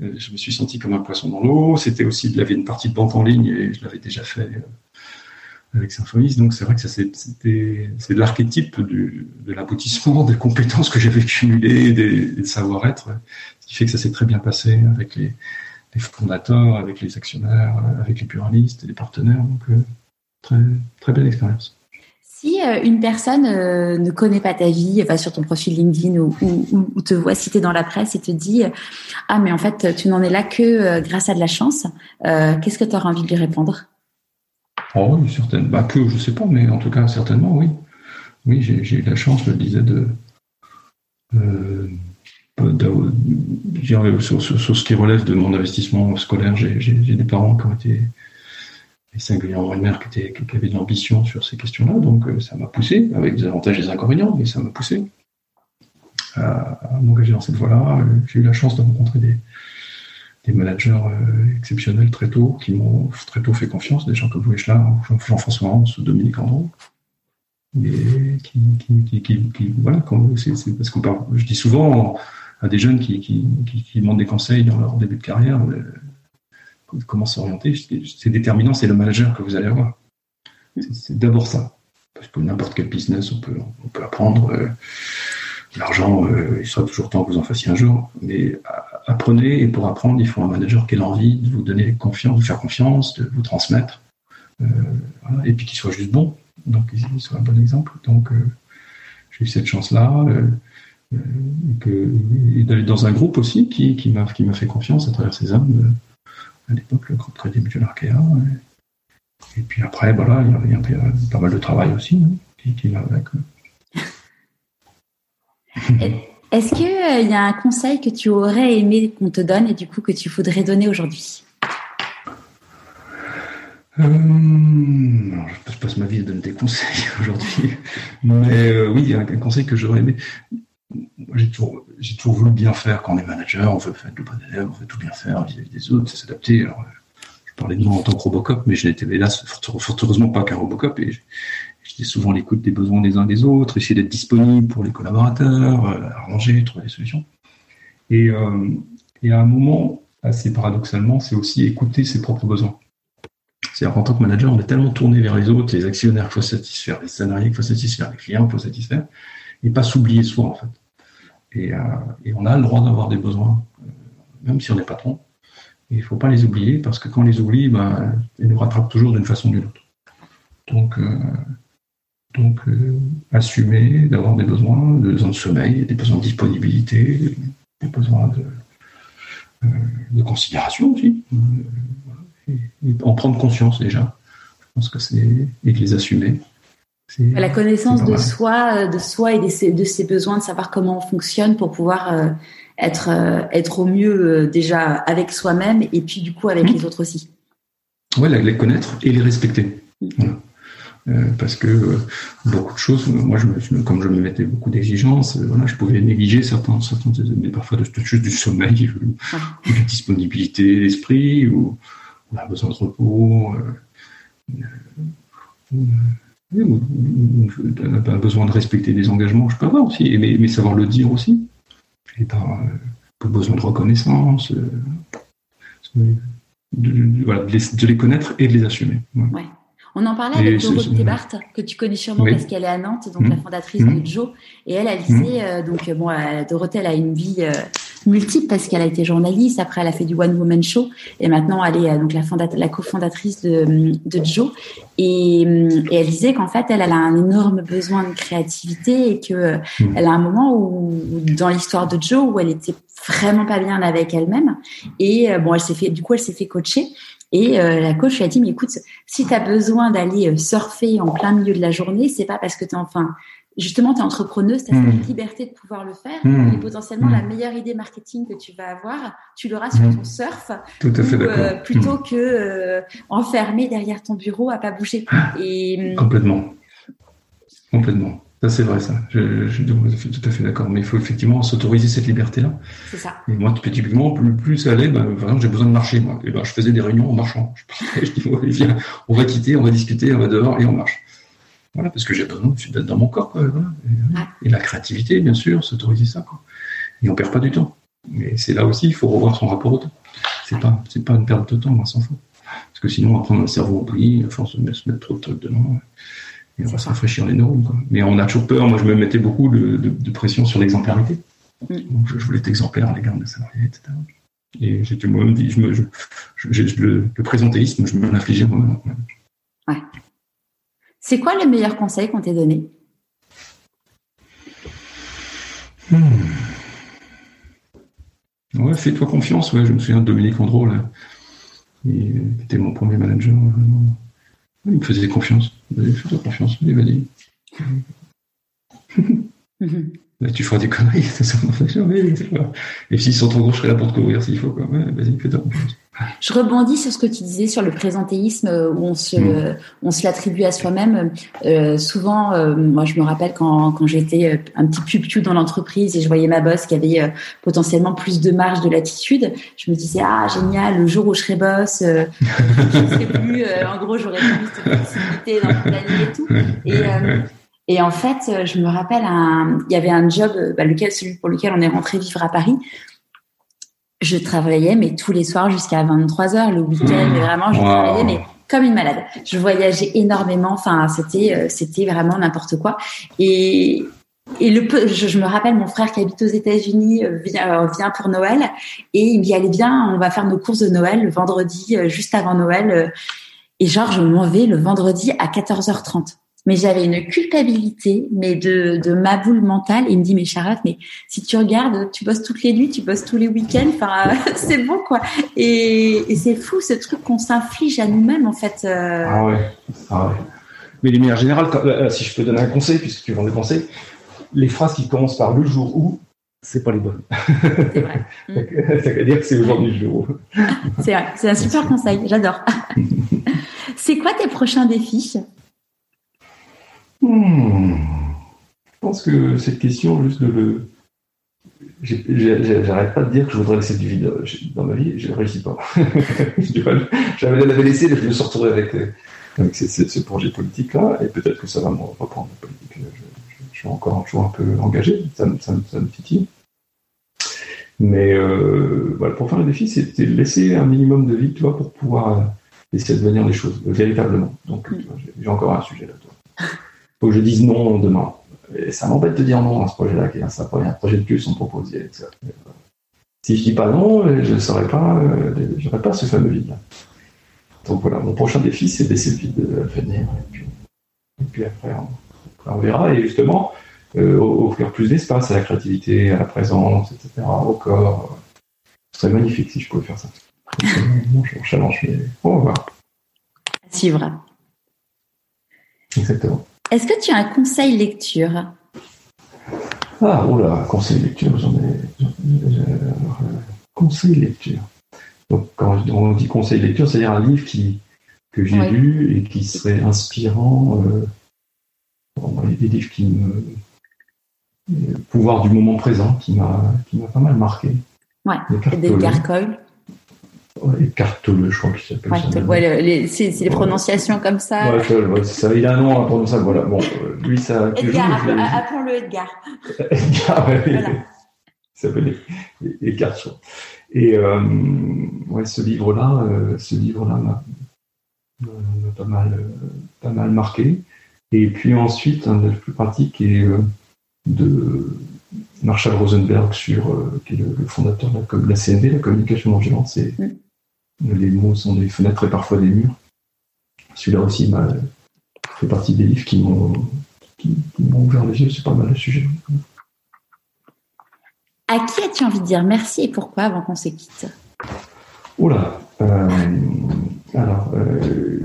je me suis senti comme un poisson dans l'eau. C'était aussi, il avait une partie de banque en ligne et je l'avais déjà fait avec Symphonis. Donc c'est vrai que ça c'était c'est de l'archétype de l'aboutissement des compétences que j'avais cumulées, des, des savoir-être qui fait que ça s'est très bien passé avec les, fondateurs, avec les actionnaires, avec les pluralistes et les partenaires. Donc, euh, très, très belle expérience. Si euh, une personne euh, ne connaît pas ta vie, va sur ton profil LinkedIn ou, te voit citer dans la presse et te dit Ah, mais en fait, tu n'en es là que grâce à de la chance, qu'est-ce que tu auras envie de lui répondre? Oh, oui, certainement. Bah, que, je ne sais pas, mais en tout cas, certainement, oui. Oui, j'ai eu la chance, je le disais, de sur, ce qui relève de mon investissement scolaire, j'ai des parents qui ont été, et singulièrement une mère qui, était, qui avait de l'ambition sur ces questions-là, donc euh, ça m'a poussé, avec des avantages et des inconvénients, mais ça m'a poussé à, m'engager dans cette voie-là. Euh, j'ai eu la chance de rencontrer des, managers euh, exceptionnels très tôt, qui m'ont très tôt fait confiance, des gens comme Louis Jean-François Hans, Dominique Andron, mais qui, voilà, c'est parce qu'on je dis souvent, à des jeunes qui, qui, qui, demandent des conseils dans leur début de carrière, euh, comment s'orienter, c'est déterminant, c'est le manager que vous allez avoir. C'est d'abord ça. Parce que n'importe quel business, on peut, on peut apprendre. Euh, l'argent, euh, il sera toujours temps que vous en fassiez un jour. Mais apprenez, et pour apprendre, il faut un manager qui ait l'envie de vous donner confiance, de vous faire confiance, de vous transmettre. et puis qu'il soit juste bon. Donc, il soit un bon exemple. Donc, j'ai eu cette chance-là. Euh, et, d'aller dans un groupe aussi qui, qui m'a fait confiance à travers ces hommes, euh, à l'époque le groupe Crédit Mutuel Arkea. Et, puis après, voilà, il y, a, pas mal de travail aussi hein, qui, va avec. Est-ce qu'il euh, y a un conseil que tu aurais aimé qu'on te donne et du coup que tu voudrais donner aujourd'hui? Euh, je passe ma vie à donner des conseils aujourd'hui. Mais oui, il y a un conseil que j'aurais aimé j'ai toujours, j'ai toujours voulu bien faire quand on est manager, on veut faire le bon élève, on veut tout bien faire vis-à-vis des autres, c'est s'adapter. Alors, je parlais de moi en tant que Robocop, mais je n'étais hélas fort heureusement pas qu'un Robocop et j'étais souvent l'écoute des besoins des uns des autres, essayer d'être disponible pour les collaborateurs, euh, arranger, trouver des solutions. Et, euh, et à un moment, assez paradoxalement, c'est aussi écouter ses propres besoins. C'est-à-dire qu'en tant que manager, on est tellement tourné vers les autres, les actionnaires qu'il faut satisfaire, les salariés qu'il faut satisfaire, les clients qu'il faut satisfaire, et pas s'oublier soi en fait. Et, euh, et, on a le droit d'avoir des besoins, euh, même si on est patron. il ne faut pas les oublier parce que quand on les oublie, ben, ils nous rattrapent toujours d'une façon ou d'une autre. Donc, euh, Donc, assumer d'avoir des besoins, des besoins de sommeil, des besoins de disponibilité, des besoins de, de considération aussi. Et, en prendre conscience déjà. Je pense que c'est. et de les assumer. La connaissance de soi, de soi et de ses, de ses, besoins, de savoir comment on fonctionne pour pouvoir être, être au mieux déjà avec soi-même et puis du coup avec mmh. les autres aussi. Oui, les connaître et les respecter. Voilà. Euh, parce que euh, beaucoup de choses, moi, je me, comme je me mettais beaucoup d'exigences, euh, voilà, je pouvais négliger certains, certains mais parfois de, juste du sommeil, ou, de la disponibilité d'esprit, ou, ou, un besoin de repos, ou, un besoin de respecter des engagements, je peux avoir aussi, mais, mais savoir le dire aussi. Et pas, besoin de reconnaissance, de, voilà, de, les, connaître et de les assumer. Ouais. On en parlait avec Dorothée Barthes, que tu connais sûrement parce qu'elle est à Nantes, donc la mmh. fondatrice mmh. de Joe. Et elle, elle mmh. disait, euh, donc bon, euh, Dorothée, elle a une vie euh, multiple parce qu'elle a été journaliste, après elle a fait du One Woman Show, et maintenant elle est donc la, la cofondatrice de, de Joe. Et, et, elle disait qu'en fait, elle, elle a un énorme besoin de créativité et que elle a un moment où, dans l'histoire de Joe, où elle était vraiment pas bien avec elle-même. Et bon, elle s'est fait, du coup, elle s'est fait coacher. Et euh, la coach lui a dit, mais écoute, si tu as besoin d'aller euh, surfer en plein milieu de la journée, c'est pas parce que tu es enfin, justement, tu es entrepreneuse, tu as cette mmh. liberté de pouvoir le faire. Mmh. Et potentiellement, la mmh. meilleure idée marketing que tu vas avoir, tu l'auras sur ton surf. Tout à fait euh, plutôt que euh, enfermé derrière ton bureau à pas bouger. Et, Complètement. Complètement. Ça, c'est vrai, ça. Je, je, suis tout à fait d'accord. Mais il faut effectivement s'autoriser cette liberté-là. C'est ça. Et moi, typiquement, plus, plus ça allait, ben, par exemple, j'ai besoin de marcher, moi. Et ben, je faisais des réunions en marchant. Je partais, je dis, viens, on va quitter, on va discuter, on va dehors et on marche. Voilà, parce que j'ai besoin d'être dans mon corps, quoi. Voilà. Et, et, la créativité, bien sûr, s'autoriser ça, quoi. Et on perd pas du temps. Mais c'est là aussi, il faut revoir son rapport au temps. C'est pas, c'est pas une perte de temps, on s'en fout. Parce que sinon, après, le cerveau oublie, à force de se mettre trop de trucs dedans on va se rafraîchir les neurones. Mais on a toujours peur. Moi, je me mettais beaucoup de, pression sur l'exemplarité. Mm. je, voulais être exemplaire à l'égard des salariés, etc. Et j'étais moi-même dit, je me, le, présentéisme, je me l'infligeais moi-même. Ouais. C'est quoi le meilleur conseil qu'on t'ait donné hmm. Ouais, fais-toi confiance. Ouais, je me souviens de Dominique Andro, là, qui était mon premier manager. Il me faisait confiance. Fais-toi confiance, allez, vas-y. Là, tu feras des conneries, ça Et s'ils sont trop gros, je serai là pour te couvrir s'il faut. Quoi. Ouais, vas-y, confiance. Je rebondis sur ce que tu disais sur le présentéisme euh, où on se, mm. on se l'attribue à soi-même. Euh, souvent, euh, moi, je me rappelle quand, quand j'étais un petit puptu dans l'entreprise et je voyais ma boss qui avait euh, potentiellement plus de marge de latitude, je me disais ah génial, le jour où je serai boss, euh, je ne serai plus. en gros, j'aurai plus de possibilités dans mon planning et tout. Et, et en fait, je me rappelle, un, il y avait un job, bah, lequel, celui pour lequel on est rentré vivre à Paris, je travaillais, mais tous les soirs jusqu'à 23 heures, le week-end, mais vraiment, je travaillais, mais comme une malade. Je voyageais énormément. Enfin, c'était, euh, c'était vraiment n'importe quoi. Et, et le peu, je, me rappelle mon frère qui habite aux États-Unis euh, vient, euh, vient pour Noël et il me dit allez bien, on va faire nos courses de Noël le vendredi juste avant Noël. Et genre je m'en vais le vendredi à 14h30 mais j'avais une culpabilité, mais de, de ma boule mentale. Et il me dit, mais Charlotte, mais si tu regardes, tu bosses toutes les nuits, tu bosses tous les week-ends, enfin, c'est bon, quoi. Et, et c'est fou, ce truc qu'on s'inflige à nous-mêmes, en fait. Euh. Ah ouais, ah ouais. Mais les manière générale, euh, si je peux donner un conseil, puisque tu vends des conseils, les phrases qui commencent par le jour où, c'est pas les bonnes. C'est vrai. ça veut dire que c'est aujourd'hui le jour où. c'est vrai, c'est un super conseil, j'adore. c'est quoi tes prochains défis? Hmm. Je pense que cette question, juste de le. J'arrête pas de dire que je voudrais laisser du vide dans ma vie, je ne réussis pas. J'avais l'avais laissé, je me suis retrouvé avec, avec ce, projet politique-là, et peut-être que ça va me reprendre la politique. Je, suis encore toujours un peu engagé, ça, ça, ça me titille. Mais euh, voilà, pour faire le défi, c'était laisser un minimum de vie, tu vois, pour pouvoir essayer de venir les choses véritablement. Donc, mm. j'ai encore un sujet là faut que je dise non demain. Et ça m'embête de dire non à ce projet-là, qui est un, projet de plus, on propose. Si je dis pas non, je ne saurais pas, euh, pas ce fameux vide-là. Donc voilà, mon prochain défi, c'est d'essayer vide de venir. Et puis, après, on verra. Et justement, euh, offrir plus d'espace à la créativité, à la présence, etc., au corps. Ce serait magnifique si je pouvais faire ça. Je challenge, mais on va voir. À suivre. Exactement. Est-ce que tu as un conseil lecture? Ah, oula, conseil lecture, j'en ai. conseil lecture. Donc, quand on dit conseil lecture, c'est-à-dire un livre qui, que j'ai lu et qui serait inspirant. Euh, bon, des livres qui me. Pouvoir du moment présent qui m'a pas mal marqué. Ouais, des Garcoil. Ouais, Cartole, je crois qu'il s'appelle. Ouais, ouais, c'est les prononciations comme ça. Ouais, ça. Il a un nom imprononçable. Voilà. Bon, euh, lui, ça. Edgar, appelons-le Edgar. Edgar, ouais. Voilà. Il s'appelle Edgar. Et euh, ouais, ce livre-là, euh, ce livre-là m'a pas mal, pas mal marqué. Et puis ensuite, un des plus pratiques est de Marshall Rosenberg, sur, qui est le, fondateur de la, CNV, la communication non violente. C'est, mm. Les mots sont des fenêtres et parfois des murs. Celui-là aussi m'a fait partie des livres qui m'ont, qui, ouvert les yeux sur pas mal de sujets. À qui as-tu envie de dire merci et pourquoi avant qu'on se quitte? Oula, euh, alors, euh,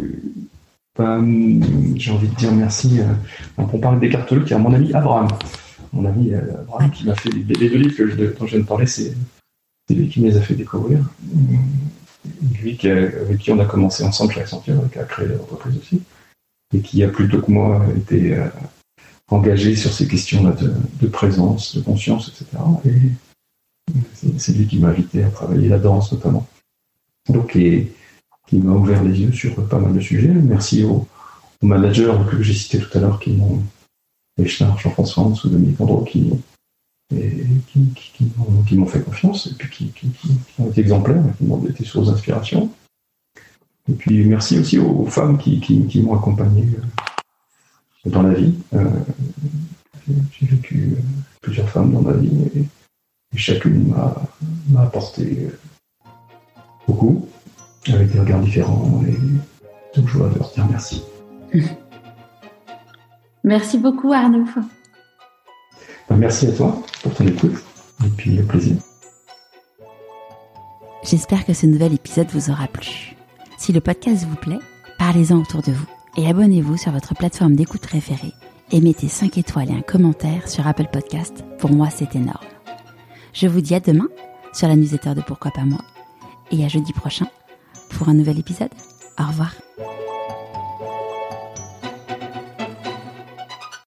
ben, j'ai envie de dire merci. Euh, on parle des cartologues, qui est mon ami Abraham. Mon ami Abraham qui m'a fait les, deux livres que je, dont je viens de parler, c'est lui qui me les a fait découvrir. Lui avec qui on a commencé ensemble chez Accenture, qui a créé l'entreprise aussi, et qui a plutôt que moi été engagé sur ces questions-là de, présence, de conscience, etc. Et c'est lui qui m'a invité à travailler la danse notamment donc qui, m'a ouvert les yeux sur pas mal de sujets. Merci aux, managers que j'ai cités tout à l'heure qui m'ont Jean-François ou Dominique Andro qui, qui, m'ont fait confiance et puis qui, ont été exemplaires, qui m'ont été source d'inspiration. Et puis merci aussi aux, femmes qui, m'ont accompagné euh, dans la vie. Euh, j'ai vécu euh, plusieurs femmes dans ma vie et, et chacune m'a apporté beaucoup, avec des regards différents. Et donc, je leur dire merci. Merci beaucoup, Arnaud. Ben, merci à toi pour ton écoute et puis au plaisir. J'espère que ce nouvel épisode vous aura plu. Si le podcast vous plaît, parlez-en autour de vous et abonnez-vous sur votre plateforme d'écoute préférée et mettez 5 étoiles et un commentaire sur Apple Podcast. Pour moi, c'est énorme. Je vous dis à demain sur la newsletter de Pourquoi pas moi et à jeudi prochain pour un nouvel épisode. Au revoir.